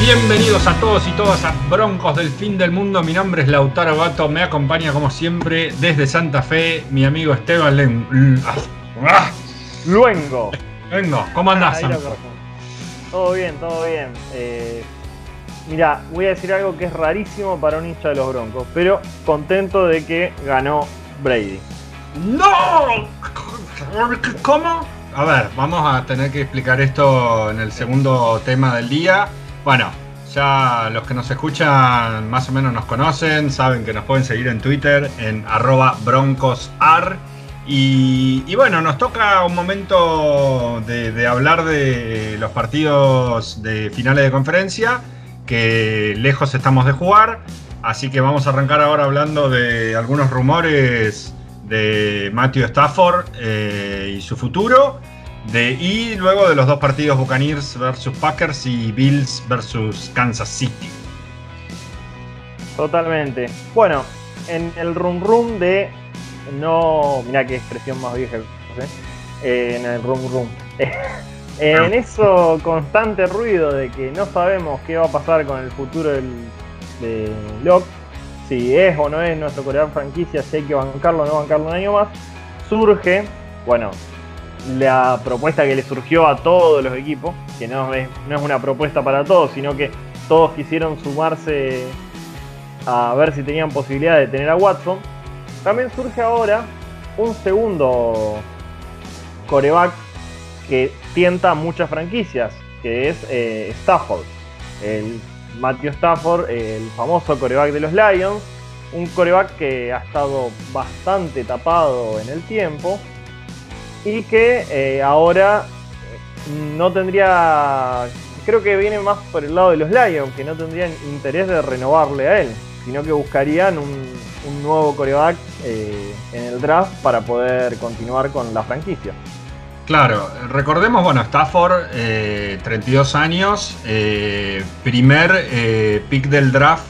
Bienvenidos a todos y todas a Broncos del Fin del Mundo. Mi nombre es Lautaro Gato. Me acompaña como siempre desde Santa Fe mi amigo Esteban Len... Ah, Luengo. Vengo, ¿cómo andás? Corto. Todo bien, todo bien. Eh, mira, voy a decir algo que es rarísimo para un hincha de los Broncos, pero contento de que ganó Brady. ¡No! ¿Cómo? A ver, vamos a tener que explicar esto en el segundo tema del día. Bueno, ya los que nos escuchan más o menos nos conocen, saben que nos pueden seguir en Twitter en arroba broncosar. Y, bueno, nos toca un momento de, de hablar de los partidos de finales de conferencia, que lejos estamos de jugar. Así que vamos a arrancar ahora hablando de algunos rumores de Matthew Stafford eh, y su futuro. De, y luego de los dos partidos Buccaneers versus Packers y Bills versus Kansas City. Totalmente. Bueno, en el rum rum de no. Mirá qué expresión más vieja. ¿eh? En el rum rum. en eso constante ruido de que no sabemos qué va a pasar con el futuro del, de Locke, si es o no es nuestro coreano franquicia, si hay que bancarlo o no bancarlo un año más, surge, bueno, la propuesta que le surgió a todos los equipos, que no es, no es una propuesta para todos, sino que todos quisieron sumarse a ver si tenían posibilidad de tener a Watson. También surge ahora un segundo coreback que tienta muchas franquicias, que es eh, Stafford. El Matthew Stafford, el famoso coreback de los Lions. Un coreback que ha estado bastante tapado en el tiempo y que eh, ahora no tendría, creo que viene más por el lado de los Lions, que no tendrían interés de renovarle a él, sino que buscarían un, un nuevo coreback eh, en el draft para poder continuar con la franquicia. Claro, recordemos, bueno, Stafford, eh, 32 años, eh, primer eh, pick del draft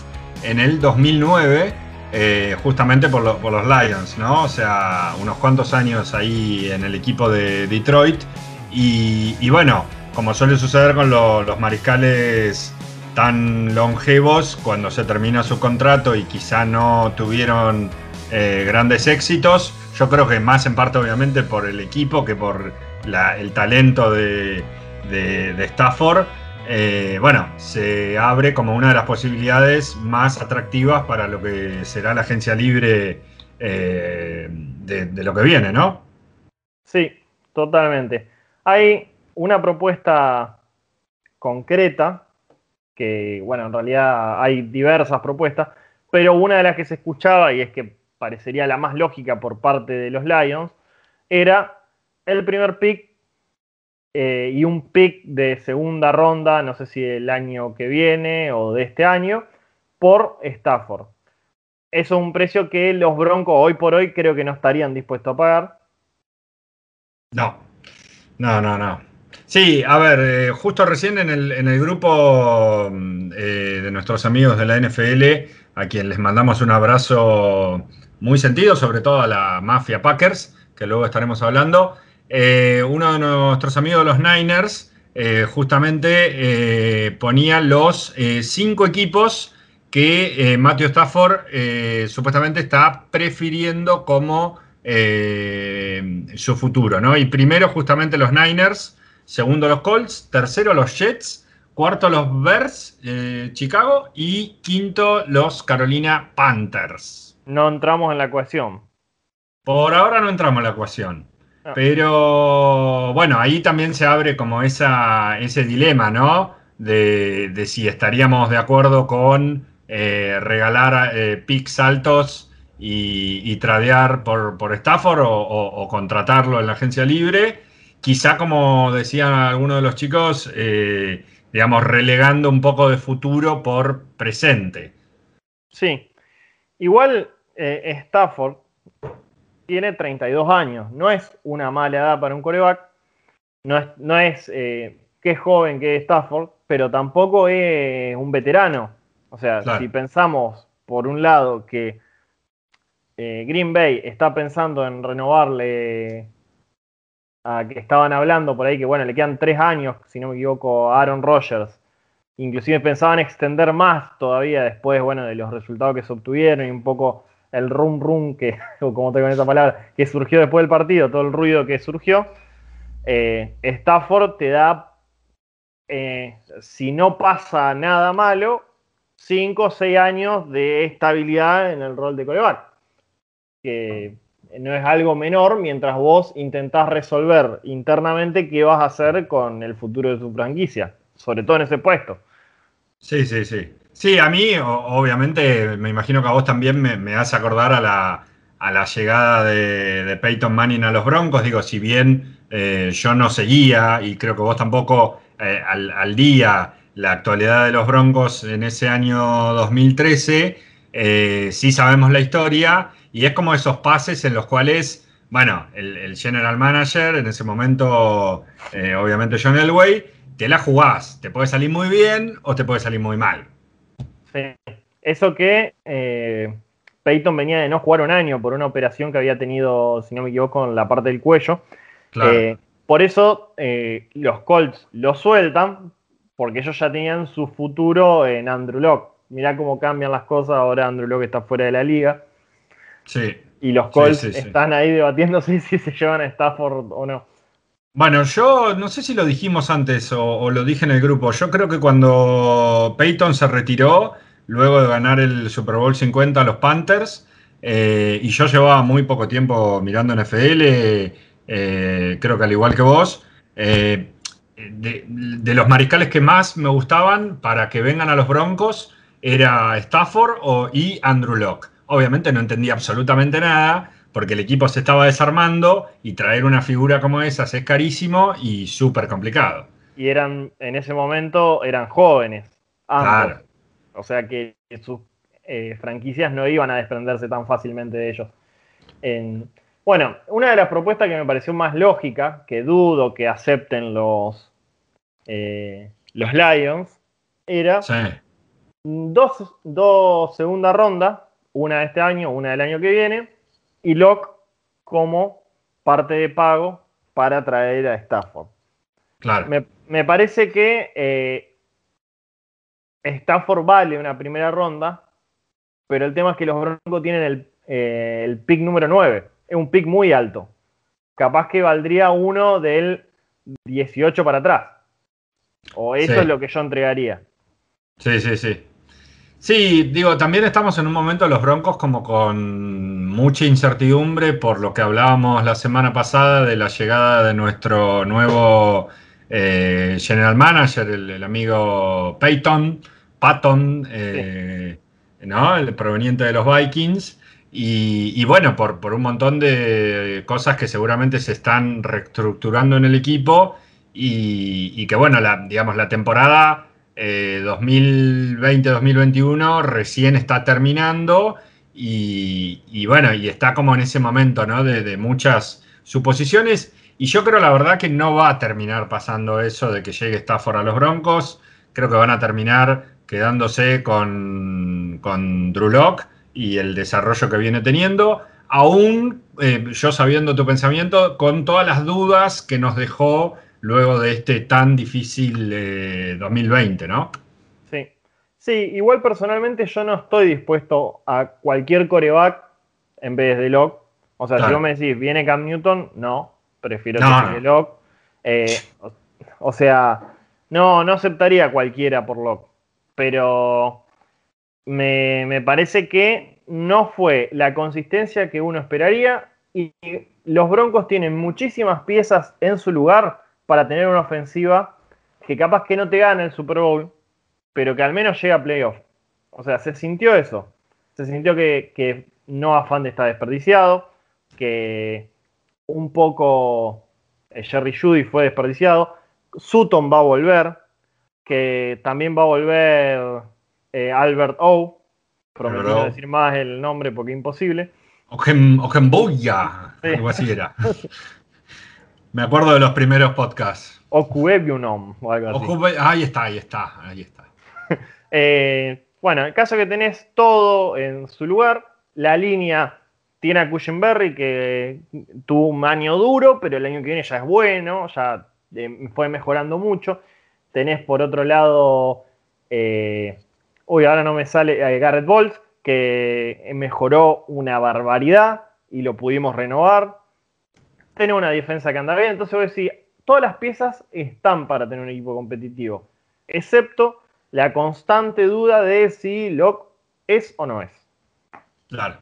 en el 2009, eh, justamente por, lo- por los Lions, ¿no? O sea, unos cuantos años ahí en el equipo de Detroit. Y, bueno, como suele suceder con lo- los mariscales tan longevos, cuando se termina su contrato y quizá no tuvieron eh, grandes éxitos, yo creo que más en parte obviamente por el equipo que por el talento de, de- Stafford, eh, bueno, se abre como una de las posibilidades más atractivas para lo que será la agencia libre eh, de lo que viene, ¿no? Sí, totalmente. Hay una propuesta concreta, que bueno, en realidad hay diversas propuestas, pero una de las que se escuchaba, y es que parecería la más lógica por parte de los Lions, era el primer pick eh, y un pick de segunda ronda, no sé si el año que viene o de este año, por Stafford. Eso es un precio que los Broncos hoy por hoy creo que no estarían dispuestos a pagar. No, no, no, no. Sí, a ver, eh, justo recién en el, grupo mm, eh, de nuestros amigos de la NFL, a quien les mandamos un abrazo muy sentido, sobre todo a la mafia Packers, que luego estaremos hablando, eh, uno de nuestros amigos de los Niners justamente ponía los cinco equipos que Matthew Stafford supuestamente está prefiriendo como su futuro, ¿no? Y primero justamente los Niners, segundo los Colts, tercero los Jets, cuarto los Bears, eh, Chicago y quinto los Carolina Panthers. No entramos en la ecuación. Por ahora no entramos en la ecuación. Ah. Pero bueno, ahí también se abre como esa, ese dilema, ¿no? De, de si estaríamos de acuerdo con eh, regalar eh, picks altos y, y tradear por, por Stafford o, o- o contratarlo en la agencia libre. Quizá, como decían algunos de los chicos, eh, digamos, relegando un poco de futuro por presente. Sí. Igual eh, Stafford tiene 32 años. No es una mala edad para un coreback. No es, no es eh, es joven, que es Stafford, pero tampoco es un veterano. O sea, si pensamos, por un lado, que Green Bay está pensando en renovarle a que estaban hablando por ahí, que bueno, le quedan tres años, si no me equivoco, a Aaron Rodgers. Inclusive pensaban extender más todavía después, bueno, de los resultados que se obtuvieron y un poco el rum rum que, o como tengo esa palabra, que surgió después del partido, todo el ruido que surgió. Eh, Stafford te da, eh, si no pasa nada malo, 5 o 6 años de estabilidad en el rol de coreback. Que no es algo menor mientras vos intentás resolver internamente qué vas a hacer con el futuro de tu franquicia, sobre todo en ese puesto. Sí, sí, sí. Sí, a mí, obviamente, me imagino que a vos también me, hace acordar a la, llegada de, Peyton Manning a los Broncos. Digo, si bien eh, yo no seguía, y creo que vos tampoco eh, al, día, la actualidad de los Broncos en ese año 2013, eh, sí sabemos la historia y es como esos pases en los cuales, bueno, el, general manager, en ese momento, eh, obviamente John Elway, te la jugás. Te puede salir muy bien o te puede salir muy mal. Sí. Eso que eh, Peyton venía de no jugar un año por una operación que había tenido, si no me equivoco, en la parte del cuello. Eh, por eso los Colts lo sueltan, porque ellos ya tenían su futuro en Andrew Locke. Mirá cómo cambian las cosas, ahora Andrew Locke está fuera de la liga. Y los Colts están ahí debatiéndose si se llevan a Stafford o no. Bueno, yo no sé si lo dijimos antes o, lo dije en el grupo. Yo creo que cuando Peyton se retiró, luego de ganar el Super Bowl 50 a los Panthers, eh, y yo llevaba muy poco tiempo mirando NFL, eh, creo que al igual que vos, eh, de, de, los mariscales que más me gustaban para que vengan a los Broncos era Stafford o, y Andrew Locke. Obviamente no entendía absolutamente nada porque el equipo se estaba desarmando y traer una figura como esa es carísimo y súper complicado. Y eran, en ese momento, eran jóvenes. Claro. O sea que sus eh, franquicias no iban a desprenderse tan fácilmente de ellos. bueno, una de las propuestas que me pareció más lógica, que dudo que acepten los, eh, los Lions, era dos, dos segunda ronda una de este año, una del año que viene, y Locke como parte de pago para traer a Stafford. Claro. Me, parece que eh, Stafford vale una primera ronda, pero el tema es que los Broncos tienen el, eh, pick número 9. Es un pick muy alto. Capaz que valdría uno del 18 para atrás. O eso es lo que yo entregaría. Sí, sí, sí. Sí, digo, también estamos en un momento los Broncos como con mucha incertidumbre por lo que hablábamos la semana pasada de la llegada de nuestro nuevo eh, general manager, el, amigo Peyton, Patton, eh, ¿no? el proveniente de los Vikings. Y, bueno, por, por, un montón de cosas que seguramente se están reestructurando en el equipo y, y que bueno, la, digamos, la temporada 2020-2021 eh, recién está terminando y, bueno, y está como en ese momento, ¿no? De, muchas suposiciones. Y yo creo la verdad que no va a terminar pasando eso de que llegue Stafford a los Broncos. Creo que van a terminar quedándose con, con Drew Locke y el desarrollo que viene teniendo. Aún, eh, yo sabiendo tu pensamiento, con todas las dudas que nos dejó luego de este tan difícil 2020, ¿no? Sí. Sí, igual personalmente yo no estoy dispuesto a cualquier coreback en vez de Locke. O sea, si vos me decís, ¿viene Cam Newton? No, prefiero que llegue Locke. Eh, o, sea, no, no aceptaría cualquiera por Locke. Pero me, me parece que no fue la consistencia que uno esperaría y los Broncos tienen muchísimas piezas en su lugar para tener una ofensiva que capaz que no te gane el Super Bowl, pero que al menos llega a playoff. O sea, se sintió eso. Se sintió que, que no afán está desperdiciado, que un poco eh, Jerry Judy fue desperdiciado. Sutton va a volver, que también va a volver eh, Albert O. Prometo decir más el nombre porque es imposible. Ojenboya, algo así era. Me acuerdo de los primeros podcasts. O algo así. ahí está, ahí está, ahí está. Eh, bueno, el caso que tenés todo en su lugar, la línea tiene a Cushenberry que tuvo un año duro, pero el año que viene ya es bueno, ya eh, fue mejorando mucho. Tenés por otro lado, eh, uy, ahora no me sale, Garrett Wolf, que mejoró una barbaridad y lo pudimos renovar. Tenés una defensa que anda bien, entonces voy a decir, todas las piezas están para tener un equipo competitivo, excepto la constante duda de si Locke es o no es. Claro,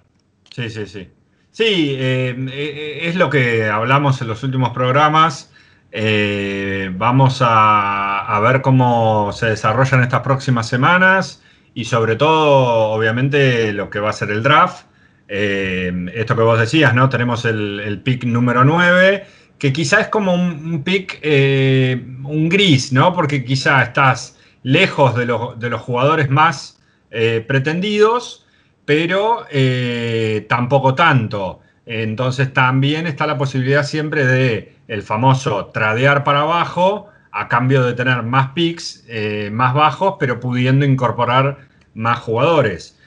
sí, sí, sí. Sí, eh, eh, es lo que hablamos en los últimos programas. Eh, vamos a, ver cómo se desarrollan estas próximas semanas y sobre todo, obviamente, lo que va a ser el draft. Esto que vos decías, ¿no? Tenemos el, pick número 9 que quizá es como un, pick, eh, un gris, ¿no? Porque quizá estás lejos de, los jugadores más eh, pretendidos, pero eh, tampoco tanto. Entonces también está la posibilidad siempre de el famoso tradear para abajo a cambio de tener más picks más bajos, pero pudiendo incorporar más jugadores.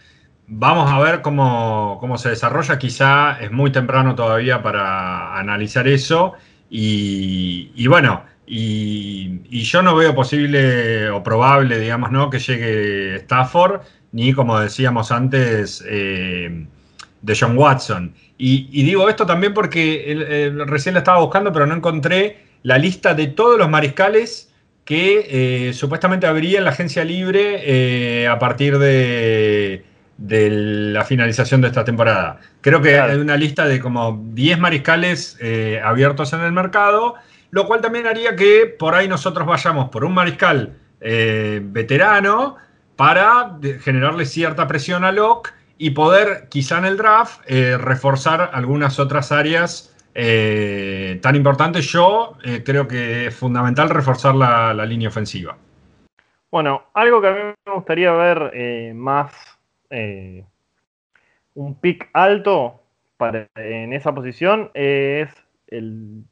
Vamos a ver cómo, se desarrolla. Quizá es muy temprano todavía para analizar eso. Y, bueno, y, yo no veo posible o probable, digamos, ¿no? que llegue Stafford, ni como decíamos antes, eh, de John Watson. Y, digo esto también porque recién la estaba buscando, pero no encontré la lista de todos los mariscales que eh, supuestamente habría en la agencia libre eh, a partir de de la finalización de esta temporada. Creo que hay una lista de como 10 mariscales eh, abiertos en el mercado, lo cual también haría que por ahí nosotros vayamos por un mariscal eh, veterano para generarle cierta presión a Locke y poder quizá en el draft eh, reforzar algunas otras áreas tan importantes. Yo creo que es fundamental reforzar la, la, línea ofensiva. Bueno, algo que a mí me gustaría ver más eh, un pick alto para, en esa posición es el,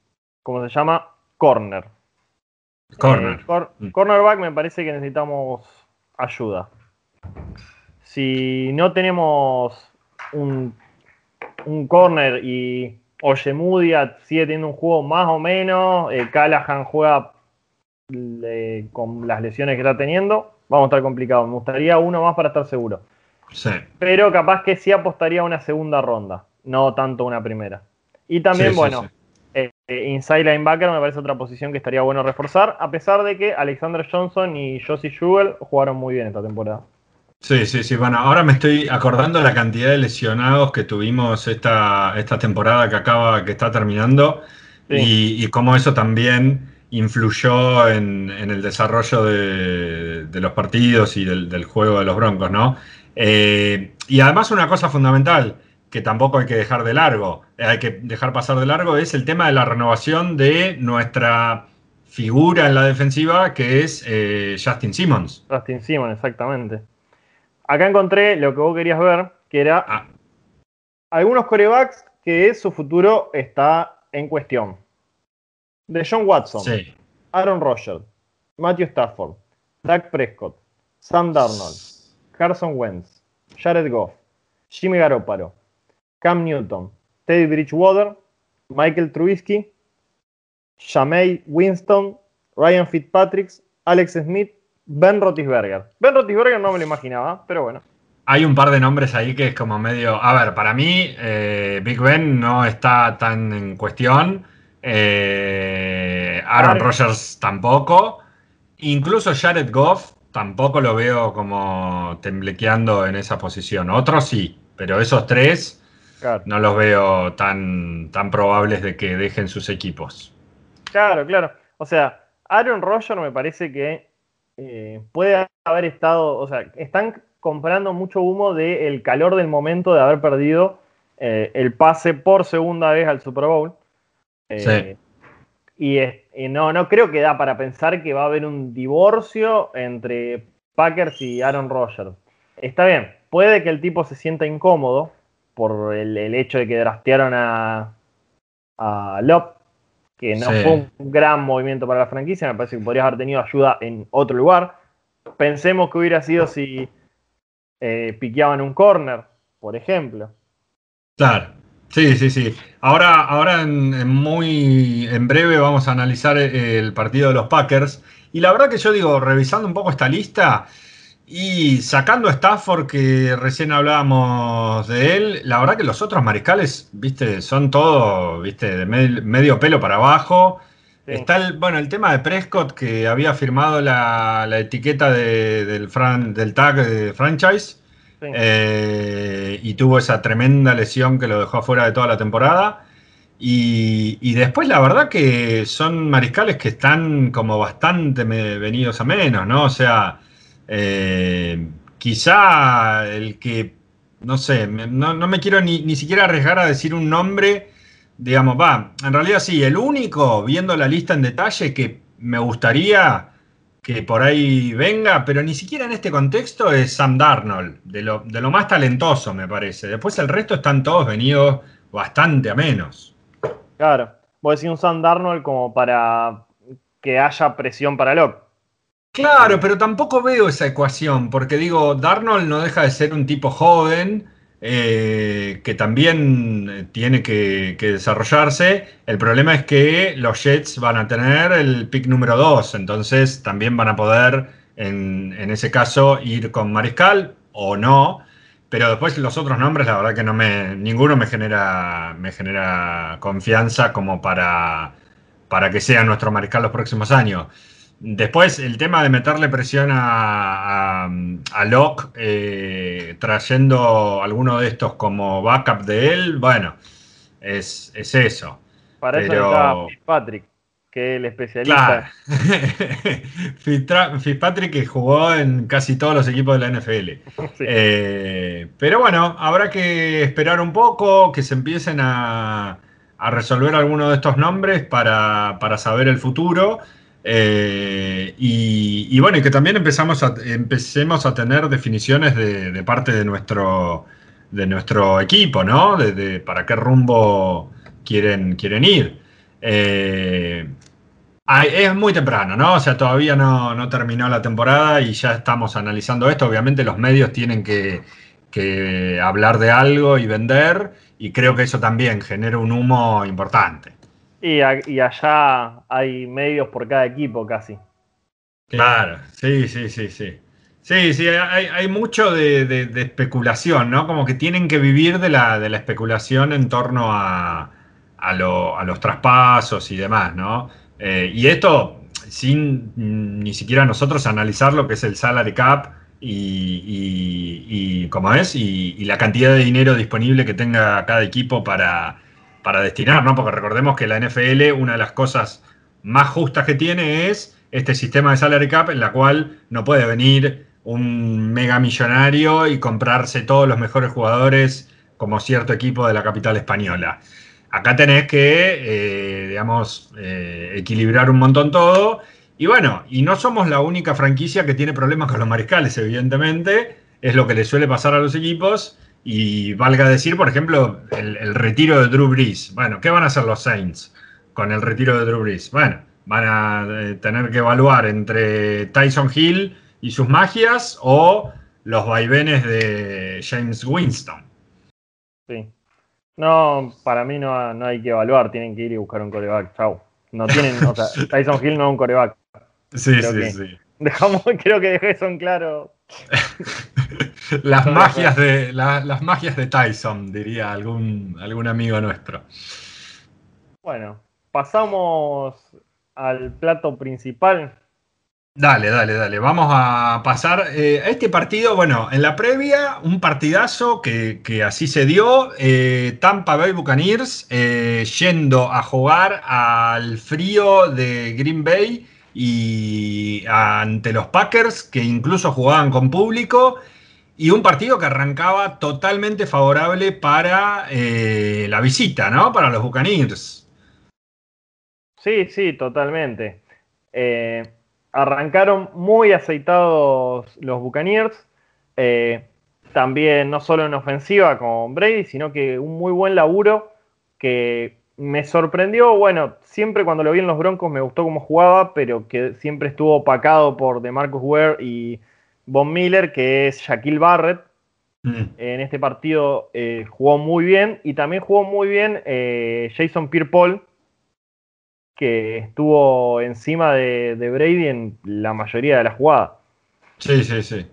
¿cómo se llama? Corner. Corner. Eh, mm. Cornerback me parece que necesitamos ayuda. Si no tenemos un, un corner y Oyemudia sigue teniendo un juego más o menos, eh, Callahan juega con las lesiones que está teniendo, vamos a estar complicados. Me gustaría uno más para estar seguro. Pero capaz que sí apostaría a una segunda ronda, no tanto una primera. Y también, bueno, eh, eh, inside linebacker me parece otra posición que estaría bueno reforzar, a pesar de que Alexander Johnson y Josie Jewell jugaron muy bien esta temporada. Sí, sí, sí. Bueno, ahora me estoy acordando la cantidad de lesionados que tuvimos esta, esta temporada que acaba, que está terminando, y, cómo eso también influyó en, el desarrollo de, los partidos y del, del, juego de los Broncos, ¿no? Eh, y además una cosa fundamental que tampoco hay que dejar de largo, eh, hay que dejar pasar de largo, es el tema de la renovación de nuestra figura en la defensiva, que es eh, Justin Simmons. Justin Simmons, exactamente. Acá encontré lo que vos querías ver, que era ah. algunos corebacks que su futuro está en cuestión. De John Watson, Aaron Rodgers, Matthew Stafford, Doug Prescott, Sam Darnold, Carson Wentz, Jared Goff, Jimmy Garoppolo, Cam Newton, Teddy Bridgewater, Michael Trubisky, Jamey Winston, Ryan Fitzpatrick, Alex Smith, Ben Roethlisberger. Ben Roethlisberger no me lo imaginaba, pero bueno. Hay un par de nombres ahí que es como medio. A ver, para mí, eh, Big Ben no está tan en cuestión. Eh, Aaron Rodgers tampoco. Incluso Jared Goff tampoco lo veo como temblequeando en esa posición. Otros sí, pero esos tres no los veo tan, tan probables de que dejen sus equipos. Claro, claro. O sea, Aaron Rodgers me parece que eh, puede haber estado, o sea, están comprando mucho humo del calor del momento de haber perdido eh, el pase por segunda vez al Super Bowl. Eh, sí. Y, no, no creo que da para pensar que va a haber un divorcio entre Packers y Aaron Rodgers. Está bien, puede que el tipo se sienta incómodo por el, hecho de que draftearon a, a Lop, que no fue un gran movimiento para la franquicia, me parece que podrías haber tenido ayuda en otro lugar. Pensemos que hubiera sido si eh, piqueaban un corner, por ejemplo. Claro, sí, sí, sí. Ahora, ahora en, muy en breve vamos a analizar el partido de los Packers. Y la verdad que yo digo, revisando un poco esta lista, y sacando a Stafford, que recién hablábamos de él, la verdad que los otros mariscales, viste, son todos, viste, de medio pelo para abajo. Está el, bueno, el tema de Prescott, que había firmado la, etiqueta del, del tag de franchise. Eh, y tuvo esa tremenda lesión que lo dejó afuera de toda la temporada. Y, después la verdad que son mariscales que están como bastante venidos a menos, ¿no? O sea, eh, quizá el que, no sé, no, me quiero ni, siquiera arriesgar a decir un nombre, digamos, va, en realidad sí, el único, viendo la lista en detalle, que me gustaría que por ahí venga, pero ni siquiera en este contexto es Sam Darnold, de lo, de lo más talentoso me parece. Después el resto están todos venidos bastante a menos. Claro, voy a decir un Sam Darnold como para que haya presión para Locke. Claro, pero tampoco veo esa ecuación, porque digo, Darnold no deja de ser un tipo joven eh, que también tiene que, desarrollarse. El problema es que los Jets van a tener el pick número 2, entonces también van a poder, en, ese caso, ir con Mariscal o no. Pero después los otros nombres, la verdad que no me, ninguno me genera, me genera confianza como para que sea nuestro Mariscal los próximos años. Después, el tema de meterle presión a, a, Locke, eh, trayendo alguno de estos como backup de él, bueno, es, eso. Para eso está Fitzpatrick, que es el especialista. Claro. Fitzpatrick que jugó en casi todos los equipos de la NFL. Eh, pero bueno, habrá que esperar un poco, que se empiecen a, resolver algunos de estos nombres para, para saber el futuro. Eh, y, bueno, y que también empezamos a, empecemos a tener definiciones de, parte de nuestro, de nuestro equipo, ¿no? De, para qué rumbo quieren, quieren ir. Eh, es muy temprano, ¿no? O sea, todavía no, terminó la temporada y ya estamos analizando esto. Obviamente los medios tienen que hablar de algo y vender y creo que eso también genera un humo importante. Y, allá hay medios por cada equipo casi. Claro, sí, sí, sí, sí. Sí, sí, hay, mucho de, especulación, ¿no? Como que tienen que vivir de la, de la especulación en torno a, a, los traspasos y demás, ¿no? Eh, y esto sin ni siquiera nosotros analizar lo que es el salary cap y, y, y cómo es, y, la cantidad de dinero disponible que tenga cada equipo para, para destinar, ¿no? Porque recordemos que la NFL, una de las cosas más justas que tiene es este sistema de salary cap en la cual no puede venir un mega millonario y comprarse todos los mejores jugadores como cierto equipo de la capital española. Acá tenés que, eh, digamos, eh, equilibrar un montón todo. Y bueno, y no somos la única franquicia que tiene problemas con los mariscales, evidentemente. Es lo que le suele pasar a los equipos. Y valga decir, por ejemplo, el, retiro de Drew Brees. Bueno, ¿qué van a hacer los Saints con el retiro de Drew Brees? Bueno, van a eh, tener que evaluar entre Tyson Hill y sus magias o los vaivenes de James Winston. Sí. No, para mí no, hay que evaluar, tienen que ir y buscar un coreback. Chau. No tienen, o sea, Tyson Hill no es un coreback. Sí, sí, sí. Dejamos, creo que dejé eso en claro. las, magias de, las magias de Tyson, diría algún, algún amigo nuestro. Bueno, pasamos al plato principal. Dale, dale, dale. Vamos a pasar eh, a este partido. Bueno, en la previa, un partidazo que, así se dio. Eh, Tampa Bay Buccaneers eh, yendo a jugar al frío de Green Bay y ante los Packers, que incluso jugaban con público, y un partido que arrancaba totalmente favorable para eh, la visita, ¿no? Para los Buccaneers. Sí, sí, totalmente. Eh, arrancaron muy aceitados los Buccaneers. Eh, también no solo en ofensiva con Brady, sino que un muy buen laburo que me sorprendió, bueno, siempre cuando lo vi en los Broncos me gustó cómo jugaba, pero que siempre estuvo opacado por DeMarcus Ware y Von Miller, que es Shaquille Barrett. Mm. En este partido eh, jugó muy bien y también jugó muy bien eh, Jason Pierre-Paul, que estuvo encima de, Brady en la mayoría de las jugadas. Sí, sí, sí.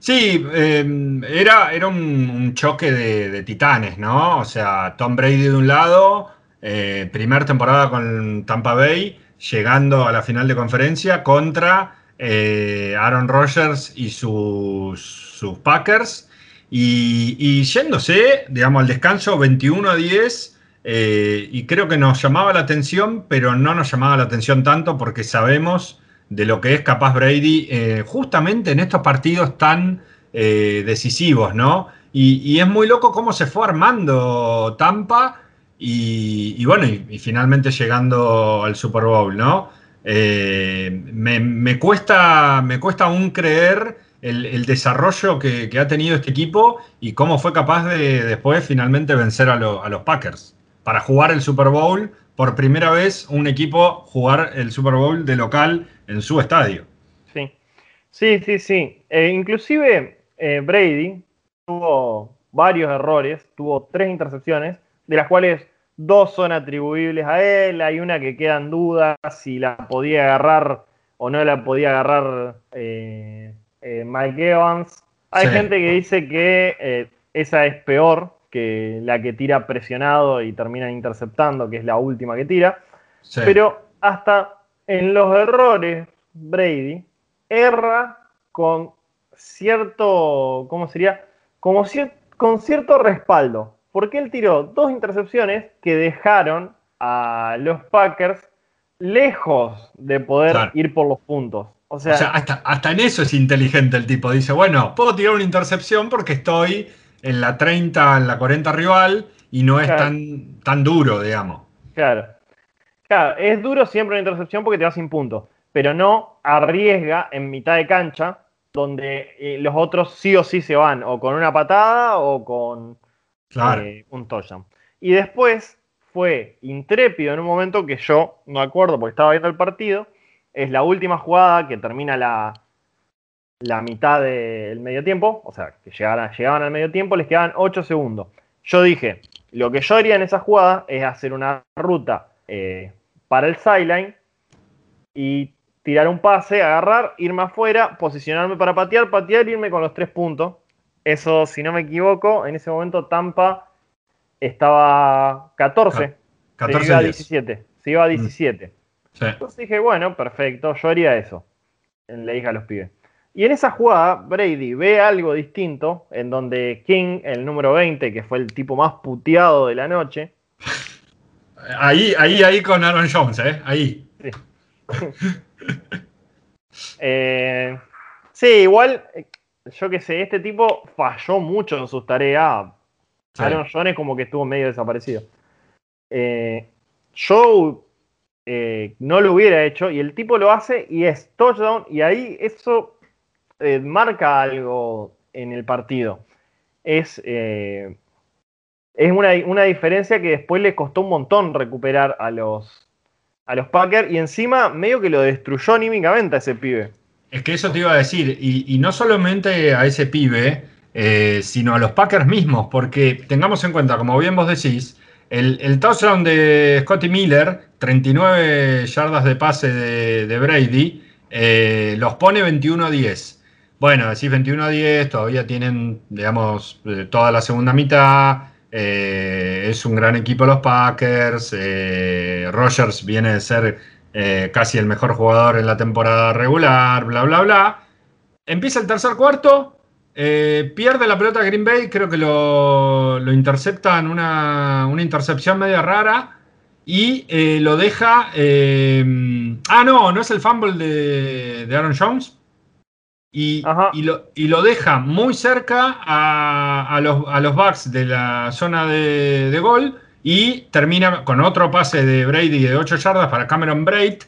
Sí, em, era, era un, choque de, de, titanes, ¿no? O sea, Tom Brady de un lado, eh, primera temporada con Tampa Bay, llegando a la final de conferencia contra eh, Aaron Rodgers y sus, Packers. Y, yéndose, digamos, al descanso 21 a 10. Eh, y creo que nos llamaba la atención, pero no nos llamaba la atención tanto porque sabemos de lo que es capaz Brady justamente en estos partidos tan decisivos, ¿no? y, es muy loco cómo se fue armando Tampa y, bueno, y, finalmente llegando al Super Bowl, ¿no? Eh, me, cuesta, me cuesta aún creer el, desarrollo que, ha tenido este equipo y cómo fue capaz de después finalmente vencer a, los Packers. Para jugar el Super Bowl, por primera vez un equipo jugar el Super Bowl de local en su estadio. Sí, sí, sí, sí. Eh, inclusive eh, Brady tuvo varios errores, tuvo tres intercepciones de las cuales dos son atribuibles a él, hay una que queda en duda si la podía agarrar o no la podía agarrar eh, eh, Mike Evans. Hay gente que dice que eh, esa es peor que la que tira presionado y termina interceptando, que es la última que tira. Pero hasta en los errores, Brady erra con cierto, ¿cómo sería? Como con cierto respaldo porque él tiró dos intercepciones que dejaron a los Packers lejos de poder ir por los puntos. O sea, hasta, en eso es inteligente el tipo. Dice, bueno, puedo tirar una intercepción porque estoy en la 30, en la 40 rival y no es tan, tan duro, digamos. Claro. Claro, es duro siempre una intercepción porque te vas sin puntos, pero no arriesga en mitad de cancha donde eh, los otros sí o sí se van, o con una patada o con Eh, un touchdown. Y después fue intrépido en un momento que yo no acuerdo porque estaba viendo el partido. Es la última jugada que termina la, la mitad del medio tiempo. O sea, que llegaban, llegaban al medio tiempo, les quedaban 8 segundos. Yo dije, lo que yo haría en esa jugada es hacer una ruta eh, para el sideline y tirar un pase, agarrar, irme afuera, posicionarme para patear, patear, irme con los tres puntos eso, si no me equivoco, en ese momento Tampa estaba 14. 14 se iba a 17. Se iba a 17. Entonces dije, bueno, perfecto, yo haría eso. Le dije a los pibes. Y en esa jugada, Brady ve algo distinto, en donde King, el número 20, que fue el tipo más puteado de la noche. Ahí, ahí, ahí con Aaron Jones, ¿eh? Ahí. Sí. eh, sí, igual yo qué sé, este tipo falló mucho en sus tareas. Aaron Jones como que estuvo medio desaparecido. Eh, Joe eh, no lo hubiera hecho y el tipo lo hace y es touchdown y ahí eso eh, marca algo en el partido. Es, es una, una, diferencia que después le costó un montón recuperar a los, a los Packers y encima medio que lo destruyó anímicamente a ese pibe. Es que eso te iba a decir, y, no solamente a ese pibe, eh, sino a los Packers mismos, porque tengamos en cuenta, como bien vos decís, el, touchdown de Scotty Miller, 39 yardas de pase de, Brady, eh, los pone 21 a 10. Bueno, decís 21 a 10, todavía tienen, digamos, eh, toda la segunda mitad. es un gran equipo los Packers. Rogers viene de ser eh, casi el mejor jugador en la temporada regular, bla, bla, bla. Empieza el tercer cuarto, eh, pierde la pelota Green Bay, creo que lo, lo interceptan una, una intercepción media rara y eh, lo deja... ah, no, no es el fumble de, Aaron Jones. Y, y, lo, deja muy cerca a, los, a los Bucks de la zona de, de gol y termina con otro pase de Brady de 8 yardas para Cameron Braid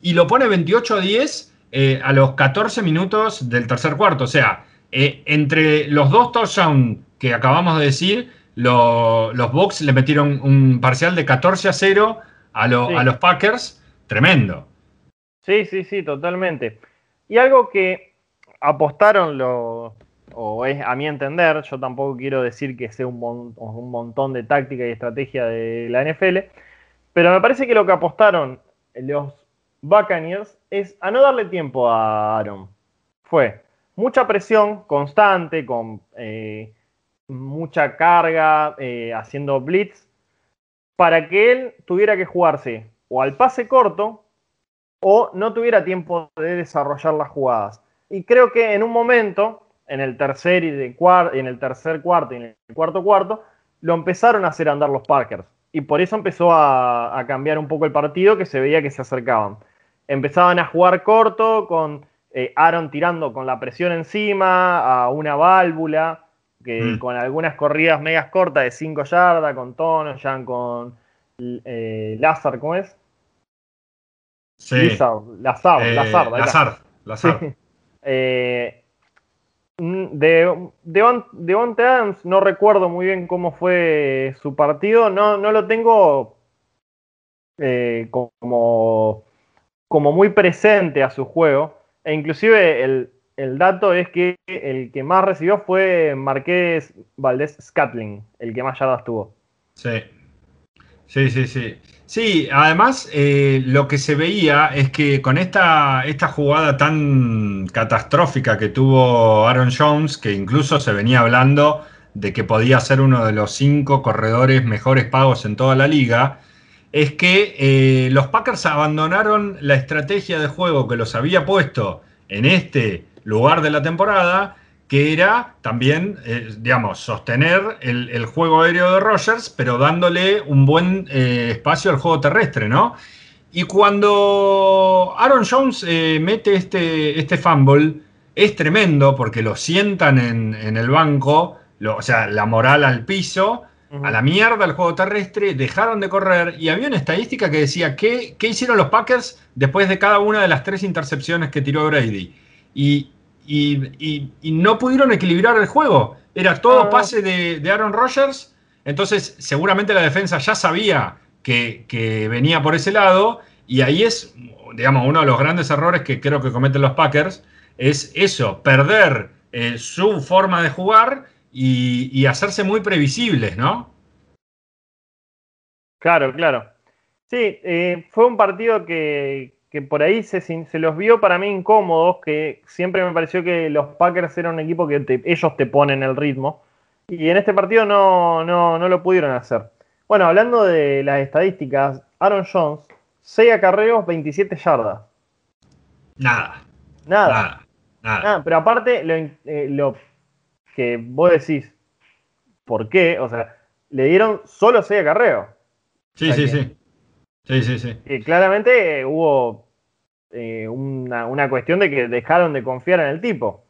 y lo pone 28 a 10 eh, a los 14 minutos del tercer cuarto. O sea, eh, entre los dos touchdowns que acabamos de decir, los Bucks le metieron un parcial de 14 a 0 a, a los Packers. Tremendo. Sí, sí, sí, totalmente. Y algo que apostaron los, o es a mi entender, yo tampoco quiero decir que sea un, montón de táctica y estrategia de la NFL, pero me parece que lo que apostaron los Buccaneers es a no darle tiempo a Aaron. Fue mucha presión constante, con eh, mucha carga, eh, haciendo blitz, para que él tuviera que jugarse o al pase corto o no tuviera tiempo de desarrollar las jugadas. Y creo que en un momento, en el tercer y de en el tercer cuarto y en el cuarto cuarto, lo empezaron a hacer andar los Parkers. Y por eso empezó a, cambiar un poco el partido, que se veía que se acercaban. Empezaban a jugar corto, con eh, Aaron tirando con la presión encima, a una válvula, que mm. con algunas corridas medias cortas de 5 yardas, con Tono, ya con eh, Lazar, ¿cómo es? Sí. Lazar, eh, Lazar, Lazar, Lazar. eh, de, de, Adams no recuerdo muy bien cómo fue su partido, no, no lo tengo eh, como, como muy presente a su juego, e inclusive el, el dato es que el que más recibió fue Marqués Valdés Scatling, el que más yardas tuvo. Sí, sí, sí, sí. Sí, además eh, lo que se veía es que con esta, esta jugada tan catastrófica que tuvo Aaron Jones, que incluso se venía hablando de que podía ser uno de los cinco corredores mejores pagos en toda la liga, es que eh, los Packers abandonaron la estrategia de juego que los había puesto en este lugar de la temporada, que era también, eh, digamos, sostener el, juego aéreo de Rogers, pero dándole un buen eh, espacio al juego terrestre, ¿no? Y cuando Aaron Jones eh, mete este, este fumble, es tremendo porque lo sientan en, el banco, o sea, la moral al piso, a la mierda el juego terrestre, dejaron de correr y había una estadística que decía ¿qué, qué hicieron los Packers después de cada una de las tres intercepciones que tiró Brady. Y y, no pudieron equilibrar el juego. Era todo ah. pase de, Aaron Rodgers. Entonces, seguramente la defensa ya sabía que, venía por ese lado. Y ahí es, digamos, uno de los grandes errores que creo que cometen los Packers. Es eso, perder eh, su forma de jugar y, hacerse muy previsibles, ¿no? Claro, claro. Sí, eh, fue un partido que, que por ahí se, se, los vio para mí incómodos, que siempre me pareció que los Packers eran un equipo que ellos te ponen el ritmo. Y en este partido no, no, lo pudieron hacer. Bueno, hablando de las estadísticas, Aaron Jones, 6 acarreos, 27 yardas. Nada. Nada. Nada. pero aparte, lo, eh, lo, que vos decís, ¿por qué? O sea, le dieron solo 6 acarreos. Sí, sí, sí. Sí, sí, sí. Y claramente hubo eh, una, cuestión de que dejaron de confiar en el tipo.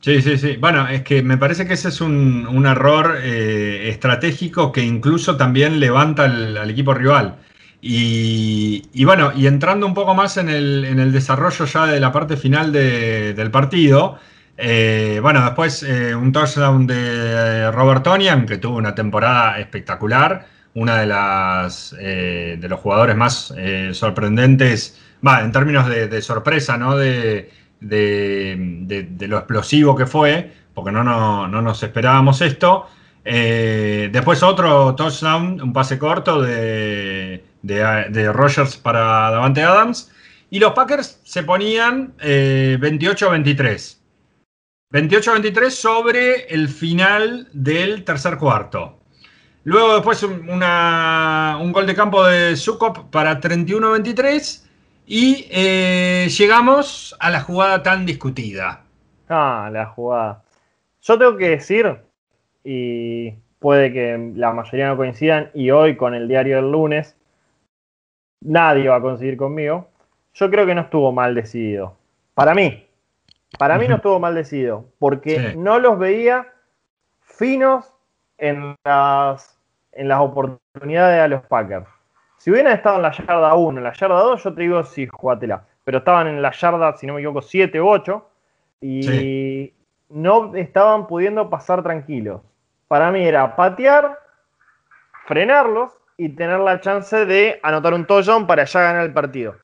Sí, sí, sí. Bueno, es que me parece que ese es un, error eh, estratégico que incluso también levanta al, equipo rival. Y, bueno, y entrando un poco más en el, desarrollo ya de la parte final del partido, eh, bueno, después un touchdown de Robert Tonian, que tuvo una temporada espectacular, una de las de los jugadores más sorprendentes va, en términos de, sorpresa, ¿no? De, lo explosivo que fue, porque no, no, nos esperábamos esto. Eh, después otro touchdown, un pase corto de, de, Rogers para Davante Adams. Y los Packers se ponían 28-23. Eh, 28-23 sobre el final del tercer cuarto. Luego después un gol de campo de Sukop para 31-23. Y eh, llegamos a la jugada tan discutida. Ah, la jugada. Yo tengo que decir, y puede que la mayoría no coincidan, y hoy con el diario del lunes, nadie va a coincidir conmigo. Yo creo que no estuvo mal decidido. Para mí. Para mí no estuvo mal decidido. Porque no los veía finos en las, en las oportunidades a los Packers. Si hubieran estado en la yarda 1, en la yarda 2, yo te digo sí, jugátela. Pero estaban en la yarda, si no me equivoco, 7 u 8 y no estaban pudiendo pasar tranquilos. para mí era patear, frenarlos y tener la chance de anotar un touchdown para ya ganar el partido.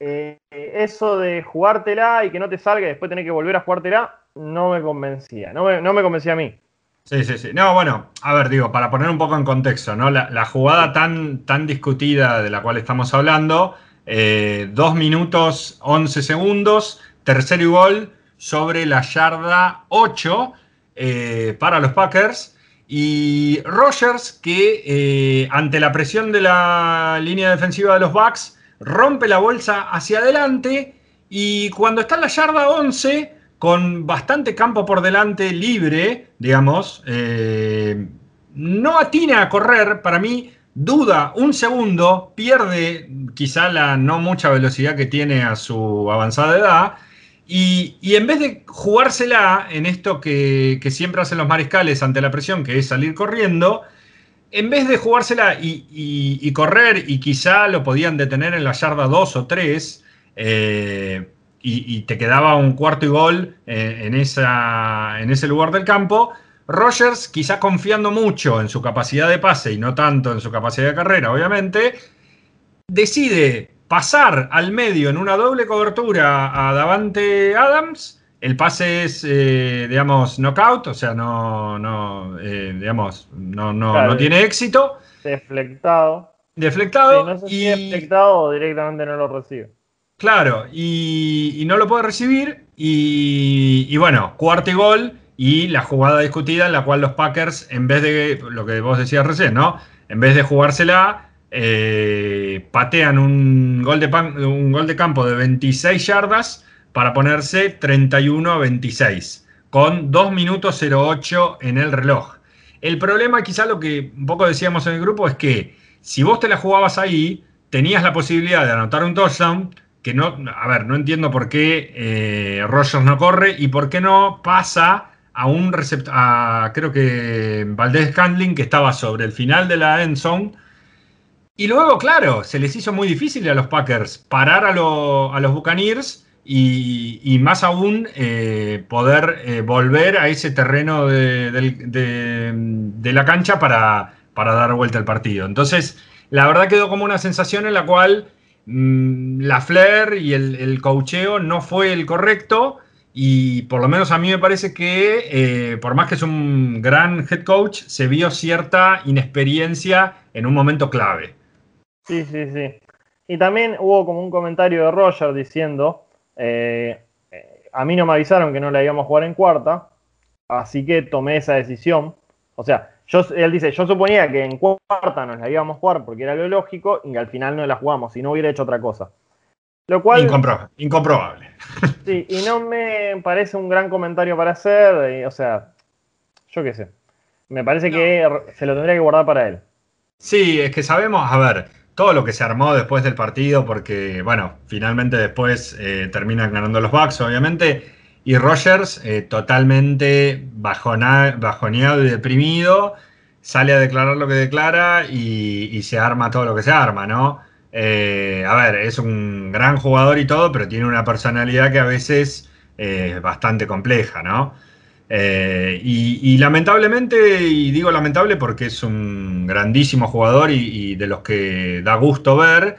Eh, eso de jugártela y que no te salga y después tener que volver a jugártela, no me convencía. No me, no me convencía a mí. Sí, sí, sí. No, bueno, a ver, digo, para poner un poco en contexto, ¿no? La, jugada tan, tan discutida de la cual estamos hablando, eh, 2 minutos 11 segundos, tercer gol sobre la yarda 8 eh, para los Packers. Y Rogers, que eh, ante la presión de la línea defensiva de los Bucks, rompe la bolsa hacia adelante y cuando está en la yarda 11 con bastante campo por delante libre, digamos, eh, no atina a correr, para mí duda un segundo, pierde quizá la no mucha velocidad que tiene a su avanzada edad, y, en vez de jugársela en esto que, siempre hacen los mariscales ante la presión, que es salir corriendo, en vez de jugársela y, correr, y quizá lo podían detener en la yarda 2 o 3, eh, y, te quedaba un cuarto y gol eh, en, esa, en ese lugar del campo. Rogers, quizá confiando mucho en su capacidad de pase y no tanto en su capacidad de carrera, obviamente, decide pasar al medio en una doble cobertura a Davante Adams. El pase es, eh, digamos, knockout, o sea, no, no eh, digamos, no, no, tiene éxito. Deflectado. Deflectado. no sé y... si deflectado o directamente no lo recibe. Claro, y, no lo puede recibir. Y, bueno, cuarto y gol. Y la jugada discutida en la cual los Packers, en vez de lo que vos decías recién, ¿no? En vez de jugársela, eh, patean un gol, de un gol de campo de 26 yardas para ponerse 31 a 26, con 2 minutos 08 en el reloj. El problema, quizá lo que un poco decíamos en el grupo, es que si vos te la jugabas ahí, tenías la posibilidad de anotar un touchdown que no, a ver, no entiendo por qué eh, Rogers no corre y por qué no pasa a un receptor, creo que Valdés Scandling, que estaba sobre el final de la end zone. Y luego, claro, se les hizo muy difícil a los Packers parar a, los Buccaneers y, más aún eh, poder eh, volver a ese terreno de, la cancha para, para dar vuelta al partido. Entonces, la verdad quedó como una sensación en la cual la flair y el, el coacheo no fue el correcto. Y por lo menos a mí me parece que, eh, por más que es un gran head coach, se vio cierta inexperiencia en un momento clave. Sí, sí, sí. Y también hubo como un comentario de Roger diciendo, eh, a mí no me avisaron que no la íbamos a jugar en cuarta, así que tomé esa decisión. O sea, él dice, yo suponía que en cuarta nos la íbamos a jugar porque era lo lógico y al final no la jugamos y no hubiera hecho otra cosa. Lo cual... incomprobable. Sí, y no me parece un gran comentario para hacer, o sea, yo qué sé. Me parece que se lo tendría que guardar para él. Sí, es que sabemos, a ver, todo lo que se armó después del partido, porque, bueno, finalmente después eh, terminan ganando los Bucks, obviamente. Y Rogers, eh, totalmente bajoneado y deprimido, sale a declarar lo que declara y, se arma todo lo que se arma, ¿no? Eh, a ver, es un gran jugador y todo, pero tiene una personalidad que a veces es bastante compleja, ¿no? Eh, y, lamentablemente, y digo lamentable porque es un grandísimo jugador y de los que da gusto ver,